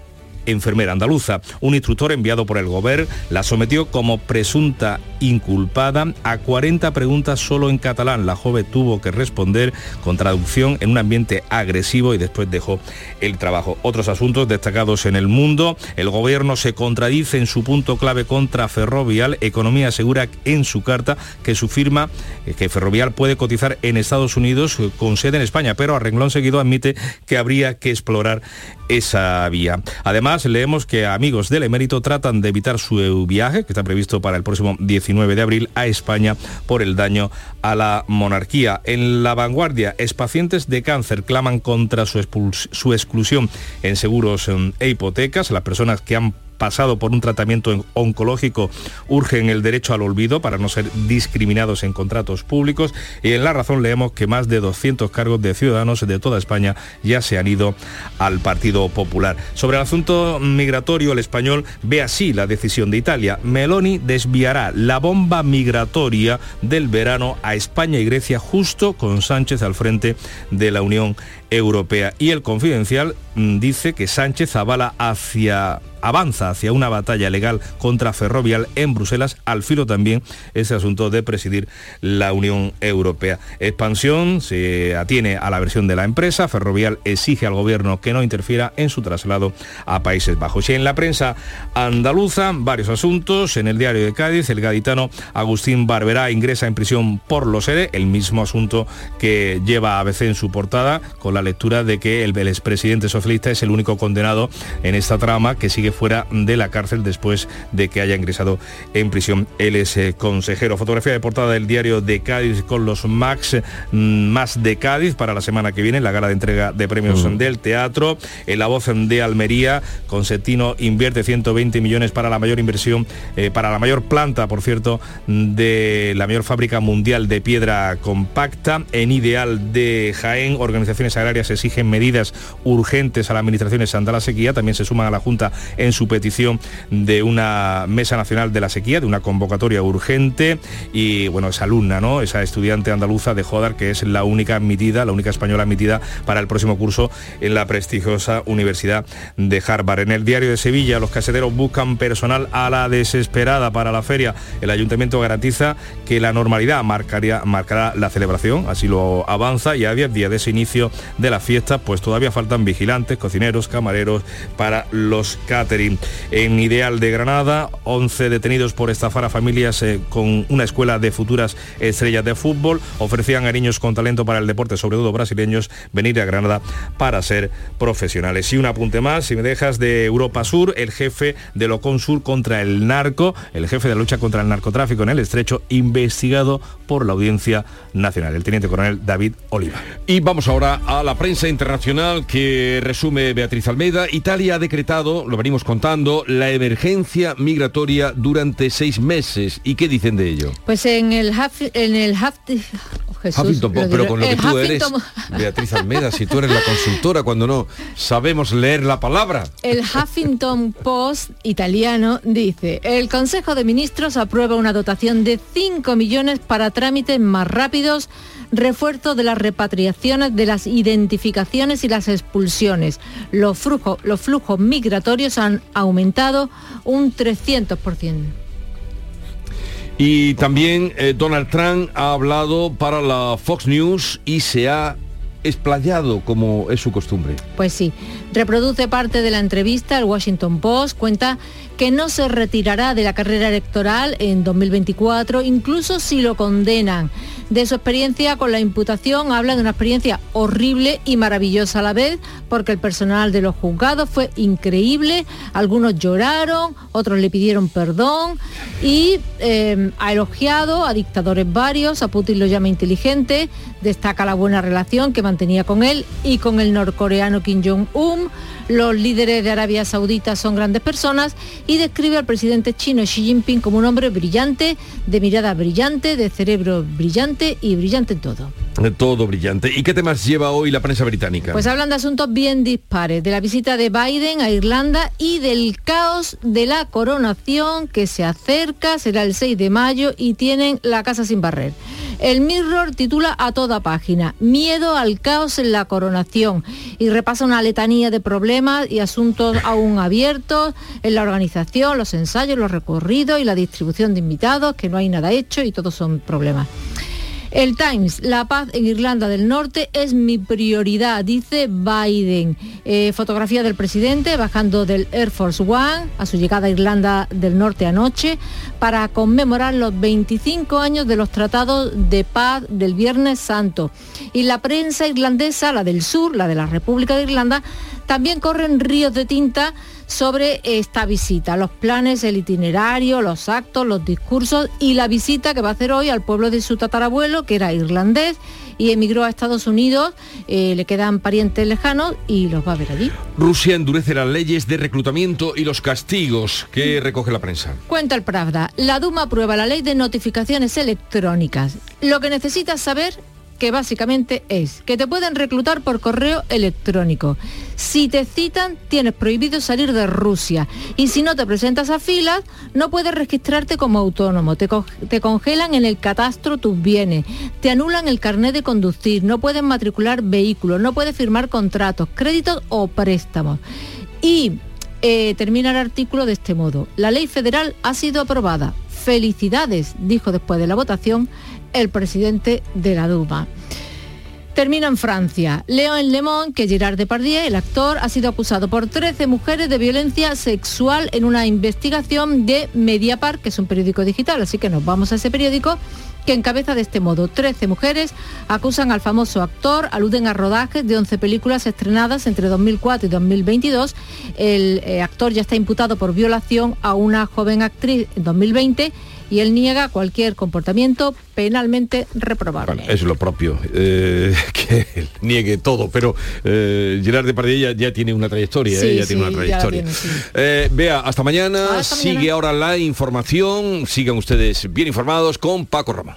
enfermera andaluza. Un instructor enviado por el Gober la sometió como presunta inculpada a 40 preguntas solo en catalán. La joven tuvo que responder con traducción en un ambiente agresivo y después dejó el trabajo. Otros asuntos destacados en el mundo. El gobierno se contradice en su punto clave contra Ferrovial. Economía asegura en su carta que su firma, eh, que Ferrovial puede cotizar en Estados Unidos eh, con sede en España, pero a renglón seguido admite que habría que explorar esa vía. Además, leemos que amigos del emérito tratan de evitar su viaje, que está previsto para el próximo 19 de abril, a España por el daño a la monarquía. En la vanguardia, expacientes de cáncer claman contra su, su exclusión en seguros em, e hipotecas. Las personas que han pasado por un tratamiento en- oncológico urgen el derecho al olvido para no ser discriminados en contratos públicos y en La Razón leemos que más de 200 cargos de ciudadanos de toda España ya se han ido al Partido Popular. Sobre el asunto migratorio, el español ve así la decisión de Italia. Meloni desviará la bomba migratoria del verano a España y Grecia justo con Sánchez al frente de la Unión Europea. Y el confidencial mm, dice que Sánchez avala hacia avanza hacia una batalla legal contra Ferrovial en Bruselas, al filo también ese asunto de presidir la Unión Europea. Expansión se atiene a la versión de la empresa, Ferrovial exige al gobierno que no interfiera en su traslado a Países Bajos. Y en la prensa andaluza, varios asuntos. En el diario de Cádiz, el gaditano Agustín Barberá ingresa en prisión por los ERE, el mismo asunto que lleva ABC en su portada, con la lectura de que el, el expresidente socialista es el único condenado en esta trama que sigue fuera de la cárcel después de que haya ingresado en prisión. Él es eh, consejero. Fotografía de portada del diario de Cádiz con los Max mm, más de Cádiz para la semana que viene, la gala de entrega de premios Mm. del teatro. En la voz de Almería, Consetino invierte 120 millones para la mayor inversión, eh, para la mayor planta, por cierto, de la mayor fábrica mundial de piedra compacta. En Ideal de Jaén, organizaciones agrarias exigen medidas urgentes a la administración Santa la Sequía. También se suman a la Junta en su petición de una mesa nacional de la sequía, de una convocatoria urgente. Y bueno, esa alumna, ¿no? Esa estudiante andaluza de Jodar, que es la única admitida, la única española admitida para el próximo curso en la prestigiosa Universidad de Harvard. En el diario de Sevilla, los caseteros buscan personal a la desesperada para la feria. El ayuntamiento garantiza que la normalidad marcaría, marcará la celebración, así lo avanza, y a 10 días de ese inicio de la fiesta, pues todavía faltan vigilantes, cocineros, camareros para los catering. En Ideal de Granada, 11 detenidos por estafar a familias eh, con una escuela de futuras estrellas de fútbol. Ofrecían a niños con talento para el deporte, sobre todo brasileños, venir a Granada para ser profesionales. Y un apunte más, si me dejas, de Europa Sur, el jefe de lo Sur contra el narco, el jefe de la lucha contra el narcotráfico en el estrecho, investigado por la Audiencia Nacional, el teniente coronel David Oliva. Y vamos ahora a la prensa internacional que resume Beatriz Almeida. Italia ha decretado, lo venimos contando, la emergencia migratoria durante seis meses. ¿Y qué dicen de ello? Pues en el Huff- en el Huff- Jesús, Huffington Post, pero con lo que tú eres, Beatriz Almeida, si tú eres la consultora, cuando no sabemos leer la palabra. El Huffington Post italiano dice, el Consejo de Ministros aprueba una dotación de 5 millones para trámites más rápidos, refuerzo de las repatriaciones, de las identificaciones y las expulsiones. Los flujos, los flujos migratorios han aumentado un 300%. Y también eh, Donald Trump ha hablado para la Fox News y se ha explayado como es su costumbre. Pues sí, reproduce parte de la entrevista. El Washington Post cuenta que no se retirará de la carrera electoral en 2024, incluso si lo condenan. De su experiencia con la imputación habla de una experiencia horrible y maravillosa a la vez, porque el personal de los juzgados fue increíble, algunos lloraron, otros le pidieron perdón y eh, ha elogiado a dictadores varios, a Putin lo llama inteligente, destaca la buena relación que mantenía con él y con el norcoreano Kim Jong-un. Los líderes de Arabia Saudita son grandes personas y describe al presidente chino Xi Jinping como un hombre brillante, de mirada brillante, de cerebro brillante y brillante en todo. Todo brillante. ¿Y qué temas lleva hoy la prensa británica? Pues hablan de asuntos bien dispares, de la visita de Biden a Irlanda y del caos de la coronación que se acerca, será el 6 de mayo y tienen la casa sin barrer. El Mirror titula a toda página, Miedo al caos en la coronación y repasa una letanía de problemas y asuntos aún abiertos en la organización, los ensayos, los recorridos y la distribución de invitados, que no hay nada hecho y todos son problemas. El Times, la paz en Irlanda del Norte es mi prioridad, dice Biden. Eh, fotografía del presidente bajando del Air Force One a su llegada a Irlanda del Norte anoche para conmemorar los 25 años de los tratados de paz del Viernes Santo. Y la prensa irlandesa, la del sur, la de la República de Irlanda, también corren ríos de tinta sobre esta visita, los planes, el itinerario, los actos, los discursos y la visita que va a hacer hoy al pueblo de su tatarabuelo, que era irlandés y emigró a Estados Unidos, eh, le quedan parientes lejanos y los va a ver allí. Rusia endurece las leyes de reclutamiento y los castigos que recoge la prensa. Cuenta el Pravda, la Duma aprueba la ley de notificaciones electrónicas. Lo que necesitas saber que básicamente es que te pueden reclutar por correo electrónico. Si te citan, tienes prohibido salir de Rusia. Y si no te presentas a filas, no puedes registrarte como autónomo. Te, te congelan en el catastro tus bienes. Te anulan el carnet de conducir. No puedes matricular vehículos. No puedes firmar contratos, créditos o préstamos. Y eh, termina el artículo de este modo. La ley federal ha sido aprobada. Felicidades, dijo después de la votación el presidente de la Duma. Termina en Francia. Leo en Le Monde que Gerard Depardieu, el actor, ha sido acusado por 13 mujeres de violencia sexual en una investigación de Mediapart, que es un periódico digital. Así que nos vamos a ese periódico que encabeza de este modo. 13 mujeres acusan al famoso actor, aluden a rodajes de 11 películas estrenadas entre 2004 y 2022. El eh, actor ya está imputado por violación a una joven actriz en 2020 y él niega cualquier comportamiento penalmente reprobable. Es lo propio, eh, que él niegue todo, pero eh, Gerard Depardieu ya, ya tiene una trayectoria, Sí, eh, ya sí, tiene una trayectoria. sí. Eh, Vea, hasta mañana, Hasta sigue mañana. ahora la información, sigan ustedes bien informados con Paco Rama.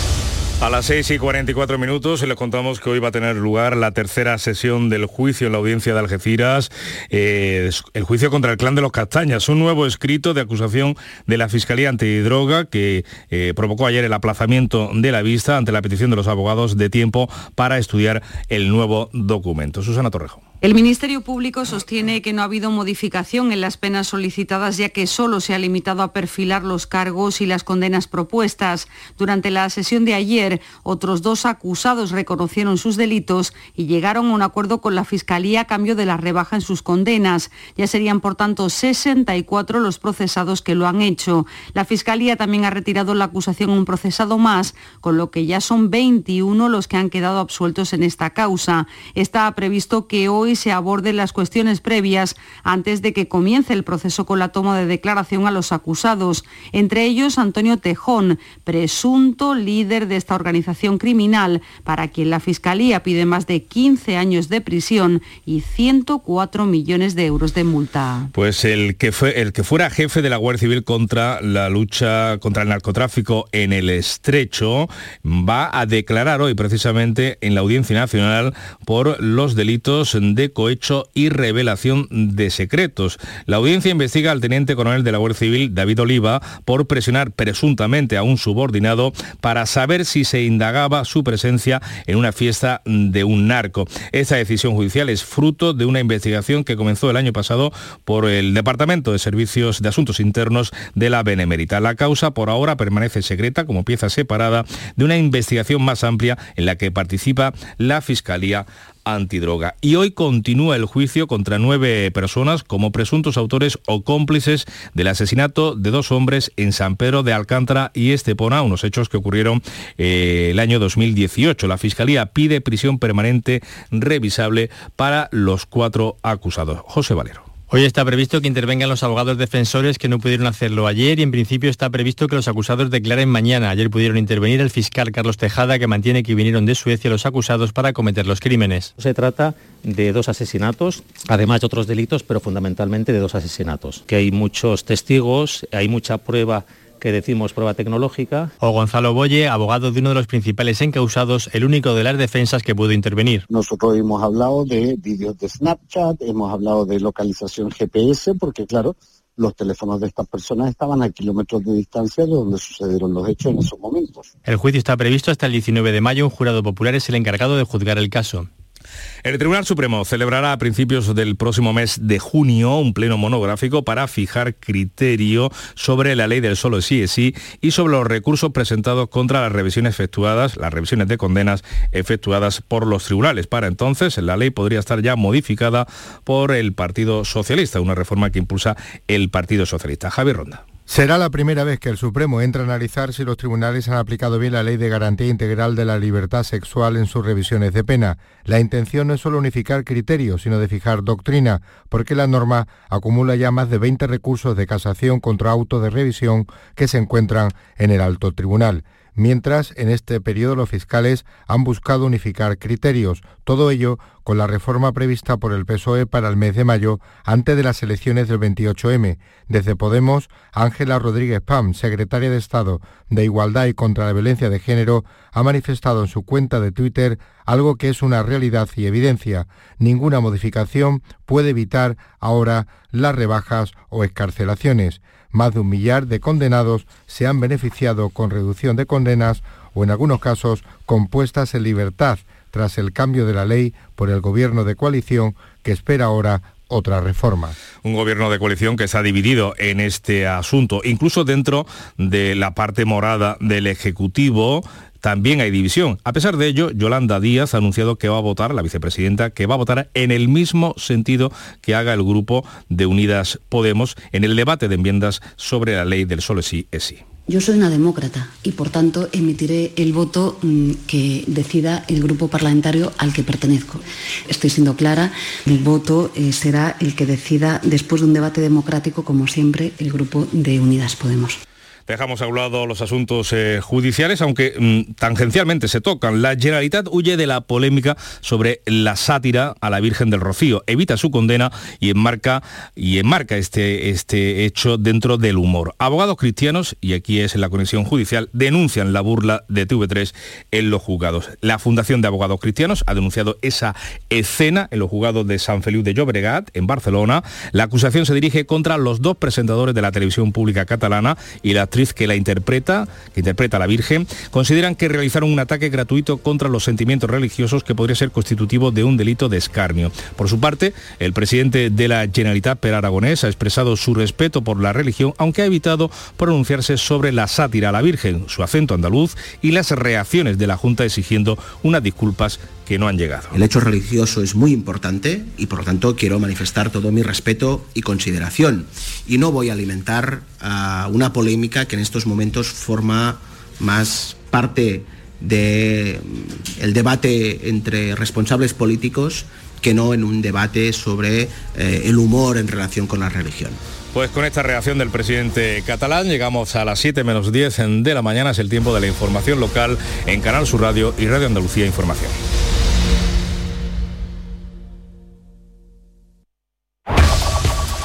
A las 6 y 44 minutos les contamos que hoy va a tener lugar la tercera sesión del juicio en la audiencia de Algeciras, eh, el juicio contra el clan de los Castañas, un nuevo escrito de acusación de la Fiscalía Antidroga que eh, provocó ayer el aplazamiento de la vista ante la petición de los abogados de tiempo para estudiar el nuevo documento. Susana Torrejo. El Ministerio Público sostiene que no ha habido modificación en las penas solicitadas ya que solo se ha limitado a perfilar los cargos y las condenas propuestas. Durante la sesión de ayer, otros dos acusados reconocieron sus delitos y llegaron a un acuerdo con la Fiscalía a cambio de la rebaja en sus condenas. Ya serían, por tanto, 64 los procesados que lo han hecho. La Fiscalía también ha retirado la acusación a un procesado más, con lo que ya son 21 los que han quedado absueltos en esta causa. Está previsto que hoy se aborden las cuestiones previas antes de que comience el proceso con la toma de declaración a los acusados, entre ellos Antonio Tejón, presunto líder de esta organización criminal, para quien la Fiscalía pide más de 15 años de prisión y 104 millones de euros de multa. Pues el que, fue, el que fuera jefe de la Guardia Civil contra la lucha contra el narcotráfico en el estrecho va a declarar hoy precisamente en la Audiencia Nacional por los delitos de cohecho y revelación de secretos. La audiencia investiga al teniente coronel de la Guardia Civil, David Oliva, por presionar presuntamente a un subordinado para saber si se indagaba su presencia en una fiesta de un narco. Esta decisión judicial es fruto de una investigación que comenzó el año pasado por el Departamento de Servicios de Asuntos Internos de la Benemérita. La causa por ahora permanece secreta como pieza separada de una investigación más amplia en la que participa la Fiscalía antidroga. Y hoy continúa el juicio contra nueve personas como presuntos autores o cómplices del asesinato de dos hombres en San Pedro de Alcántara y Estepona, unos hechos que ocurrieron eh, el año 2018. La Fiscalía pide prisión permanente revisable para los cuatro acusados. José Valero. Hoy está previsto que intervengan los abogados defensores que no pudieron hacerlo ayer y en principio está previsto que los acusados declaren mañana. Ayer pudieron intervenir el fiscal Carlos Tejada que mantiene que vinieron de Suecia los acusados para cometer los crímenes. Se trata de dos asesinatos, además de otros delitos, pero fundamentalmente de dos asesinatos. Que hay muchos testigos, hay mucha prueba que decimos prueba tecnológica. O Gonzalo Boye, abogado de uno de los principales encausados, el único de las defensas que pudo intervenir. Nosotros hemos hablado de vídeos de Snapchat, hemos hablado de localización GPS, porque claro, los teléfonos de estas personas estaban a kilómetros de distancia de donde sucedieron los hechos en esos momentos. El juicio está previsto hasta el 19 de mayo. Un jurado popular es el encargado de juzgar el caso. El Tribunal Supremo celebrará a principios del próximo mes de junio un pleno monográfico para fijar criterio sobre la ley del solo sí es sí y sobre los recursos presentados contra las revisiones efectuadas, las revisiones de condenas efectuadas por los tribunales. Para entonces, la ley podría estar ya modificada por el Partido Socialista, una reforma que impulsa el Partido Socialista. Javier Ronda. Será la primera vez que el Supremo entra a analizar si los tribunales han aplicado bien la ley de garantía integral de la libertad sexual en sus revisiones de pena. La intención no es solo unificar criterios, sino de fijar doctrina, porque la norma acumula ya más de 20 recursos de casación contra autos de revisión que se encuentran en el alto tribunal mientras en este periodo los fiscales han buscado unificar criterios, todo ello con la reforma prevista por el PSOE para el mes de mayo antes de las elecciones del 28M. Desde Podemos, Ángela Rodríguez Pam, secretaria de Estado de Igualdad y contra la Violencia de Género, ha manifestado en su cuenta de Twitter algo que es una realidad y evidencia. Ninguna modificación puede evitar ahora las rebajas o escarcelaciones. Más de un millar de condenados se han beneficiado con reducción de condenas o en algunos casos con puestas en libertad tras el cambio de la ley por el gobierno de coalición que espera ahora otra reforma. Un gobierno de coalición que está dividido en este asunto, incluso dentro de la parte morada del Ejecutivo también hay división. A pesar de ello, Yolanda Díaz ha anunciado que va a votar, la vicepresidenta, que va a votar en el mismo sentido que haga el grupo de Unidas Podemos en el debate de enmiendas sobre la ley del solo sí es sí. Yo soy una demócrata y por tanto emitiré el voto mm, que decida el grupo parlamentario al que pertenezco. Estoy siendo clara, el voto eh, será el que decida después de un debate democrático, como siempre, el grupo de Unidas Podemos. Dejamos a un lado los asuntos eh, judiciales, aunque mm, tangencialmente se tocan. La Generalitat huye de la polémica sobre la sátira a la Virgen del Rocío, evita su condena y enmarca, y enmarca este, este hecho dentro del humor. Abogados cristianos, y aquí es la conexión judicial, denuncian la burla de TV3 en los juzgados. La Fundación de Abogados Cristianos ha denunciado esa escena en los juzgados de San Feliu de Llobregat, en Barcelona. La acusación se dirige contra los dos presentadores de la televisión pública catalana y la actriz que la interpreta, que interpreta a la Virgen, consideran que realizaron un ataque gratuito contra los sentimientos religiosos que podría ser constitutivo de un delito de escarnio. Por su parte, el presidente de la Generalitat, Per Aragonés, ha expresado su respeto por la religión, aunque ha evitado pronunciarse sobre la sátira a la Virgen, su acento andaluz y las reacciones de la Junta exigiendo unas disculpas que no han llegado. El hecho religioso es muy importante y por lo tanto quiero manifestar todo mi respeto y consideración. Y no voy a alimentar uh, una polémica que en estos momentos forma más parte del de, debate entre responsables políticos que no en un debate sobre eh, el humor en relación con la religión. Pues con esta reacción del presidente catalán llegamos a las 7 menos 10 de la mañana, es el tiempo de la información local en Canal Sur Radio y Radio Andalucía Información.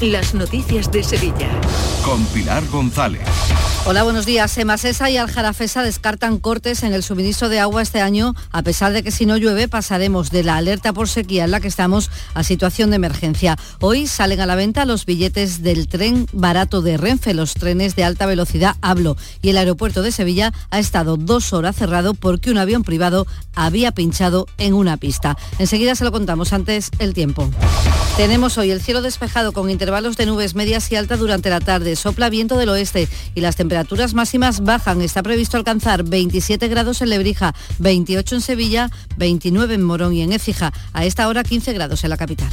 las noticias de Sevilla. Con Pilar González. Hola, buenos días. Emasesa y Aljarafesa descartan cortes en el suministro de agua este año, a pesar de que si no llueve pasaremos de la alerta por sequía en la que estamos a situación de emergencia. Hoy salen a la venta los billetes del tren barato de Renfe, los trenes de alta velocidad Hablo, y el aeropuerto de Sevilla ha estado dos horas cerrado porque un avión privado había pinchado en una pista. Enseguida se lo contamos antes el tiempo. Tenemos hoy el cielo despejado con intervalos de nubes medias y altas durante la tarde. Sopla viento del oeste y las temperaturas máximas bajan. Está previsto alcanzar 27 grados en Lebrija, 28 en Sevilla, 29 en Morón y en Écija. A esta hora 15 grados en la capital.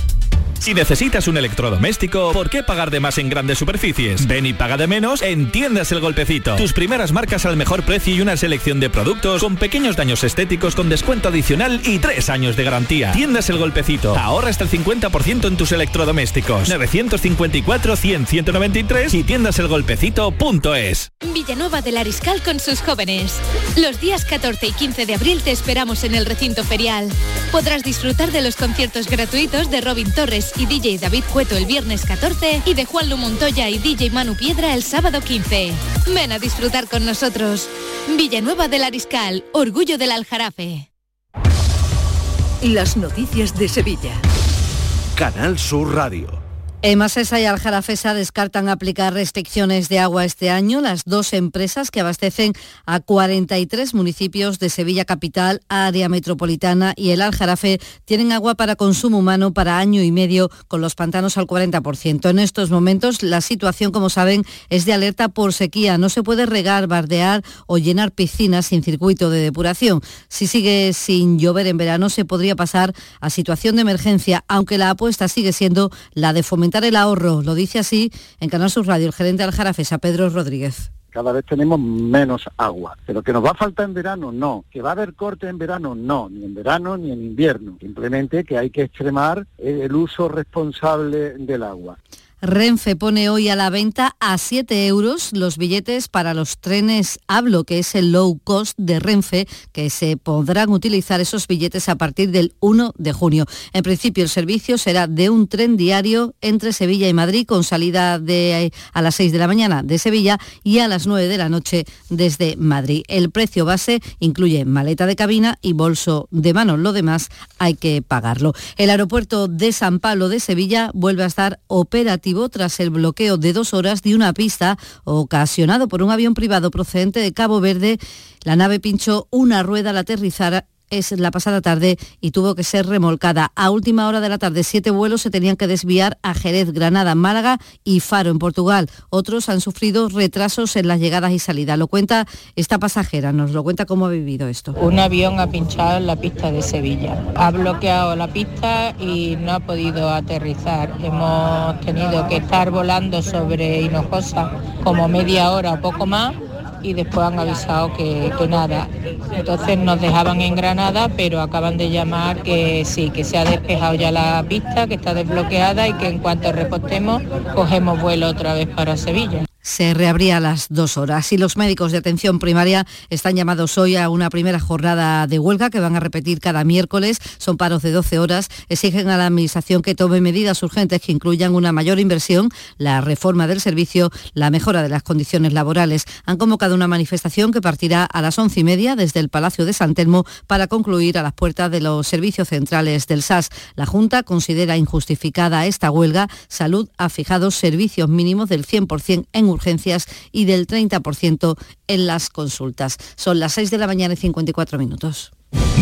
Si necesitas un electrodoméstico, ¿por qué pagar de más en grandes superficies? Ven y paga de menos en Tiendas El Golpecito. Tus primeras marcas al mejor precio y una selección de productos con pequeños daños estéticos con descuento adicional y tres años de garantía. Tiendas El Golpecito. Ahorra hasta el 50% en tus electrodomésticos. 954-100-193 y tiendaselgolpecito.es. Villanueva del Ariscal con sus jóvenes. Los días 14 y 15 de abril te esperamos en el recinto ferial. Podrás disfrutar de los conciertos gratuitos de Robin Torres y DJ David Cueto el viernes 14 y de Juan Lu Montoya y DJ Manu Piedra el sábado 15. Ven a disfrutar con nosotros. Villanueva del Ariscal, orgullo del Aljarafe. Las noticias de Sevilla. Canal Sur Radio. Emasesa y Aljarafesa descartan aplicar restricciones de agua este año. Las dos empresas que abastecen a 43 municipios de Sevilla Capital, área metropolitana y el Aljarafe tienen agua para consumo humano para año y medio con los pantanos al 40%. En estos momentos la situación, como saben, es de alerta por sequía. No se puede regar, bardear o llenar piscinas sin circuito de depuración. Si sigue sin llover en verano se podría pasar a situación de emergencia, aunque la apuesta sigue siendo la de fomentar el ahorro. Lo dice así en Canal Sur Radio el gerente de Aljarafesa, Pedro Rodríguez. Cada vez tenemos menos agua. Pero que nos va a faltar en verano, no. Que va a haber corte en verano, no. Ni en verano ni en invierno. Simplemente que hay que extremar el uso responsable del agua. Renfe pone hoy a la venta a 7 euros los billetes para los trenes Hablo, que es el low cost de Renfe, que se podrán utilizar esos billetes a partir del 1 de junio. En principio el servicio será de un tren diario entre Sevilla y Madrid con salida de, a las 6 de la mañana de Sevilla y a las 9 de la noche desde Madrid. El precio base incluye maleta de cabina y bolso de mano. Lo demás hay que pagarlo. El aeropuerto de San Pablo de Sevilla vuelve a estar operativo tras el bloqueo de dos horas de una pista ocasionado por un avión privado procedente de Cabo Verde. La nave pinchó una rueda al aterrizar es la pasada tarde y tuvo que ser remolcada. A última hora de la tarde, siete vuelos se tenían que desviar a Jerez, Granada, Málaga y Faro, en Portugal. Otros han sufrido retrasos en las llegadas y salidas. Lo cuenta esta pasajera, nos lo cuenta cómo ha vivido esto. Un avión ha pinchado en la pista de Sevilla. Ha bloqueado la pista y no ha podido aterrizar. Hemos tenido que estar volando sobre Hinojosa como media hora o poco más y después han avisado que, que, nada. Entonces nos dejaban en Granada, pero acaban de llamar que sí, que se ha despejado ya la pista, que está desbloqueada y que en cuanto repostemos cogemos vuelo otra vez para Sevilla se reabría a las dos horas y los médicos de atención primaria están llamados hoy a una primera jornada de huelga que van a repetir cada miércoles. Son paros de 12 horas. Exigen a la Administración que tome medidas urgentes que incluyan una mayor inversión, la reforma del servicio, la mejora de las condiciones laborales. Han convocado una manifestación que partirá a las once y media desde el Palacio de San Telmo para concluir a las puertas de los servicios centrales del SAS. La Junta considera injustificada esta huelga. Salud ha fijado servicios mínimos del 100% en urgencias y del 30% en las consultas. Son las 6 de la mañana y 54 minutos.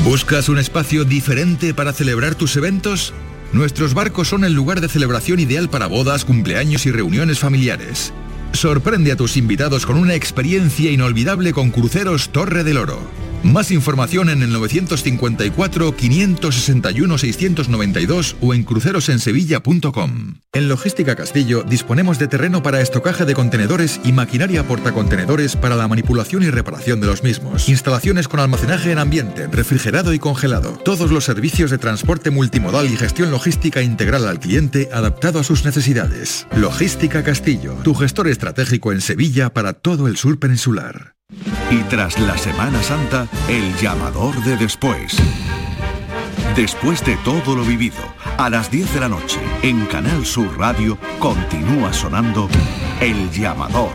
¿Buscas un espacio diferente para celebrar tus eventos? Nuestros barcos son el lugar de celebración ideal para bodas, cumpleaños y reuniones familiares. Sorprende a tus invitados con una experiencia inolvidable con Cruceros Torre del Oro. Más información en el 954-561-692 o en crucerosensevilla.com. En Logística Castillo disponemos de terreno para estocaje de contenedores y maquinaria portacontenedores para la manipulación y reparación de los mismos. Instalaciones con almacenaje en ambiente, refrigerado y congelado. Todos los servicios de transporte multimodal y gestión logística integral al cliente adaptado a sus necesidades. Logística Castillo, tu gestor estratégico en Sevilla para todo el sur peninsular. Y tras la Semana Santa, el llamador de después. Después de todo lo vivido, a las 10 de la noche, en Canal Sur Radio, continúa sonando El llamador.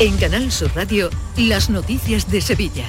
En Canal Sur Radio, las noticias de Sevilla.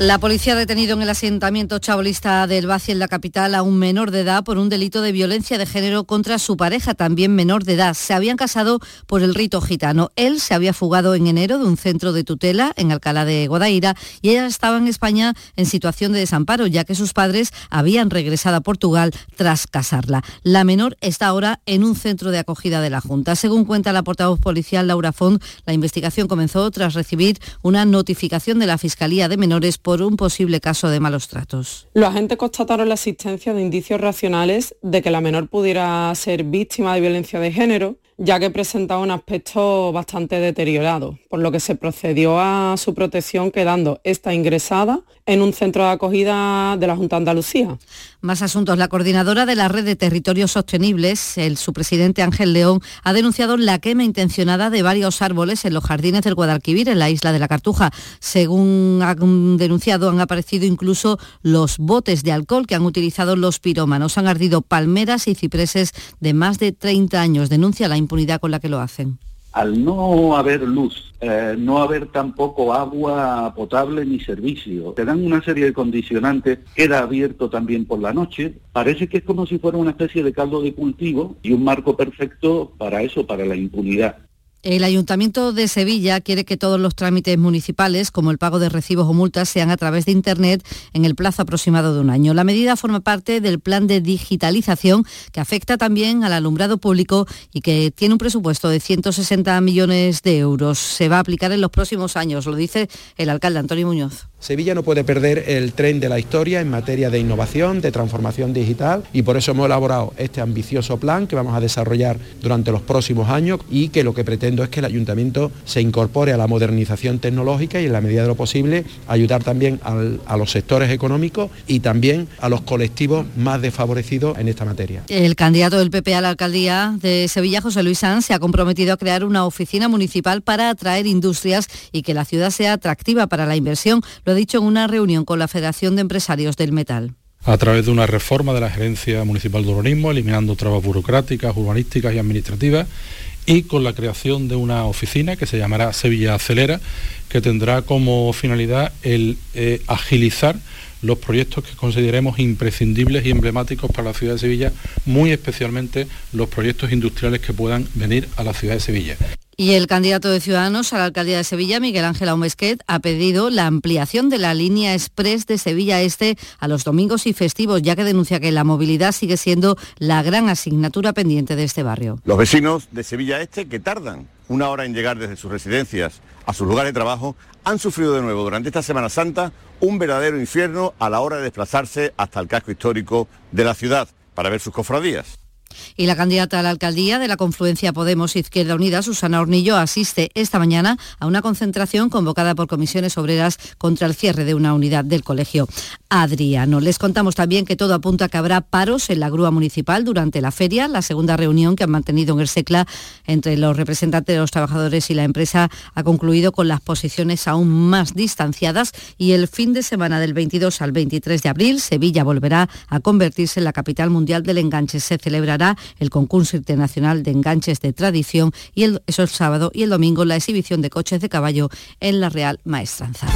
La policía ha detenido en el asentamiento chabolista del Baci en la capital a un menor de edad por un delito de violencia de género contra su pareja, también menor de edad. Se habían casado por el rito gitano. Él se había fugado en enero de un centro de tutela en Alcalá de Guadaira y ella estaba en España en situación de desamparo, ya que sus padres habían regresado a Portugal tras casarla. La menor está ahora en un centro de acogida de la Junta. Según cuenta la portavoz policial Laura Font, la investigación comenzó tras recibir una notificación de la Fiscalía de Menores por un posible caso de malos tratos. Los agentes constataron la existencia de indicios racionales de que la menor pudiera ser víctima de violencia de género ya que presentaba un aspecto bastante deteriorado, por lo que se procedió a su protección quedando esta ingresada en un centro de acogida de la Junta de Andalucía. Más asuntos. La coordinadora de la Red de Territorios Sostenibles, el su presidente Ángel León, ha denunciado la quema intencionada de varios árboles en los jardines del Guadalquivir, en la isla de la Cartuja. Según han denunciado, han aparecido incluso los botes de alcohol que han utilizado los pirómanos. Han ardido palmeras y cipreses de más de 30 años. Denuncia la con la que lo hacen. Al no haber luz, eh, no haber tampoco agua potable ni servicio, te dan una serie de condicionantes, queda abierto también por la noche, parece que es como si fuera una especie de caldo de cultivo y un marco perfecto para eso, para la impunidad. El Ayuntamiento de Sevilla quiere que todos los trámites municipales, como el pago de recibos o multas, sean a través de Internet en el plazo aproximado de un año. La medida forma parte del plan de digitalización que afecta también al alumbrado público y que tiene un presupuesto de 160 millones de euros. Se va a aplicar en los próximos años, lo dice el alcalde Antonio Muñoz. Sevilla no puede perder el tren de la historia en materia de innovación, de transformación digital y por eso hemos elaborado este ambicioso plan que vamos a desarrollar durante los próximos años y que lo que pretendo es que el ayuntamiento se incorpore a la modernización tecnológica y en la medida de lo posible ayudar también a los sectores económicos y también a los colectivos más desfavorecidos en esta materia. El candidato del PP a la alcaldía de Sevilla, José Luis Sanz, se ha comprometido a crear una oficina municipal para atraer industrias y que la ciudad sea atractiva para la inversión ha dicho en una reunión con la Federación de Empresarios del Metal. A través de una reforma de la Gerencia Municipal de Urbanismo, eliminando trabas burocráticas, urbanísticas y administrativas, y con la creación de una oficina que se llamará Sevilla Acelera, que tendrá como finalidad el eh, agilizar los proyectos que consideremos imprescindibles y emblemáticos para la ciudad de Sevilla, muy especialmente los proyectos industriales que puedan venir a la ciudad de Sevilla Y el candidato de Ciudadanos a la alcaldía de Sevilla, Miguel Ángel Aumesquet, ha pedido la ampliación de la línea express de Sevilla Este a los domingos y festivos, ya que denuncia que la movilidad sigue siendo la gran asignatura pendiente de este barrio. Los vecinos de Sevilla Este, que tardan una hora en llegar desde sus residencias a sus lugares de trabajo, han sufrido de nuevo durante esta Semana Santa un verdadero infierno a la hora de desplazarse hasta el casco histórico de la ciudad para ver sus cofradías. Y la candidata a la alcaldía de la confluencia Podemos Izquierda Unida, Susana Hornillo, asiste esta mañana a una concentración convocada por comisiones obreras contra el cierre de una unidad del colegio Adriano. Les contamos también que todo apunta a que habrá paros en la grúa municipal durante la feria, la segunda reunión que han mantenido en el SECLA entre los representantes de los trabajadores y la empresa ha concluido con las posiciones aún más distanciadas y el fin de semana del 22 al 23 de abril Sevilla volverá a convertirse en la capital mundial del enganche. Se celebrará el concurso internacional de enganches de tradición y el, eso el sábado y el domingo la exhibición de coches de caballo en la Real Maestranza.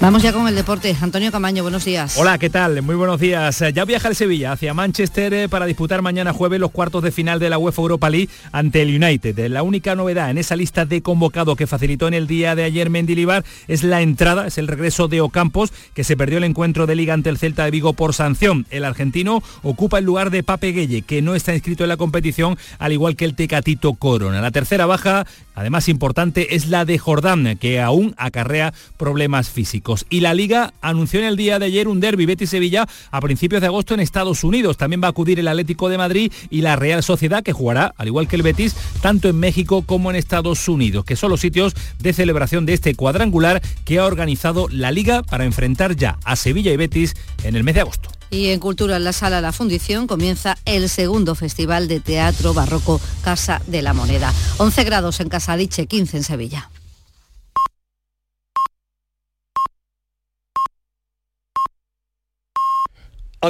Vamos ya con el deporte. Antonio Camaño, buenos días. Hola, ¿qué tal? Muy buenos días. Ya viaja el Sevilla hacia Manchester eh, para disputar mañana jueves los cuartos de final de la UEFA Europa League ante el United. La única novedad en esa lista de convocado que facilitó en el día de ayer Mendilibar es la entrada, es el regreso de Ocampos, que se perdió el encuentro de liga ante el Celta de Vigo por sanción. El argentino ocupa el lugar de Pape Gueye, que no está inscrito en la competición, al igual que el Tecatito Corona. La tercera baja, además importante, es la de Jordán, que aún acarrea problemas Y la Liga anunció en el día de ayer un derby Betis-Sevilla a principios de agosto en Estados Unidos. También va a acudir el Atlético de Madrid y la Real Sociedad, que jugará, al igual que el Betis, tanto en México como en Estados Unidos, que son los sitios de celebración de este cuadrangular que ha organizado la Liga para enfrentar ya a Sevilla y Betis en el mes de agosto. Y en Cultura en la Sala La Fundición comienza el segundo Festival de Teatro Barroco Casa de la Moneda. 11 grados en Casadiche, 15 en Sevilla.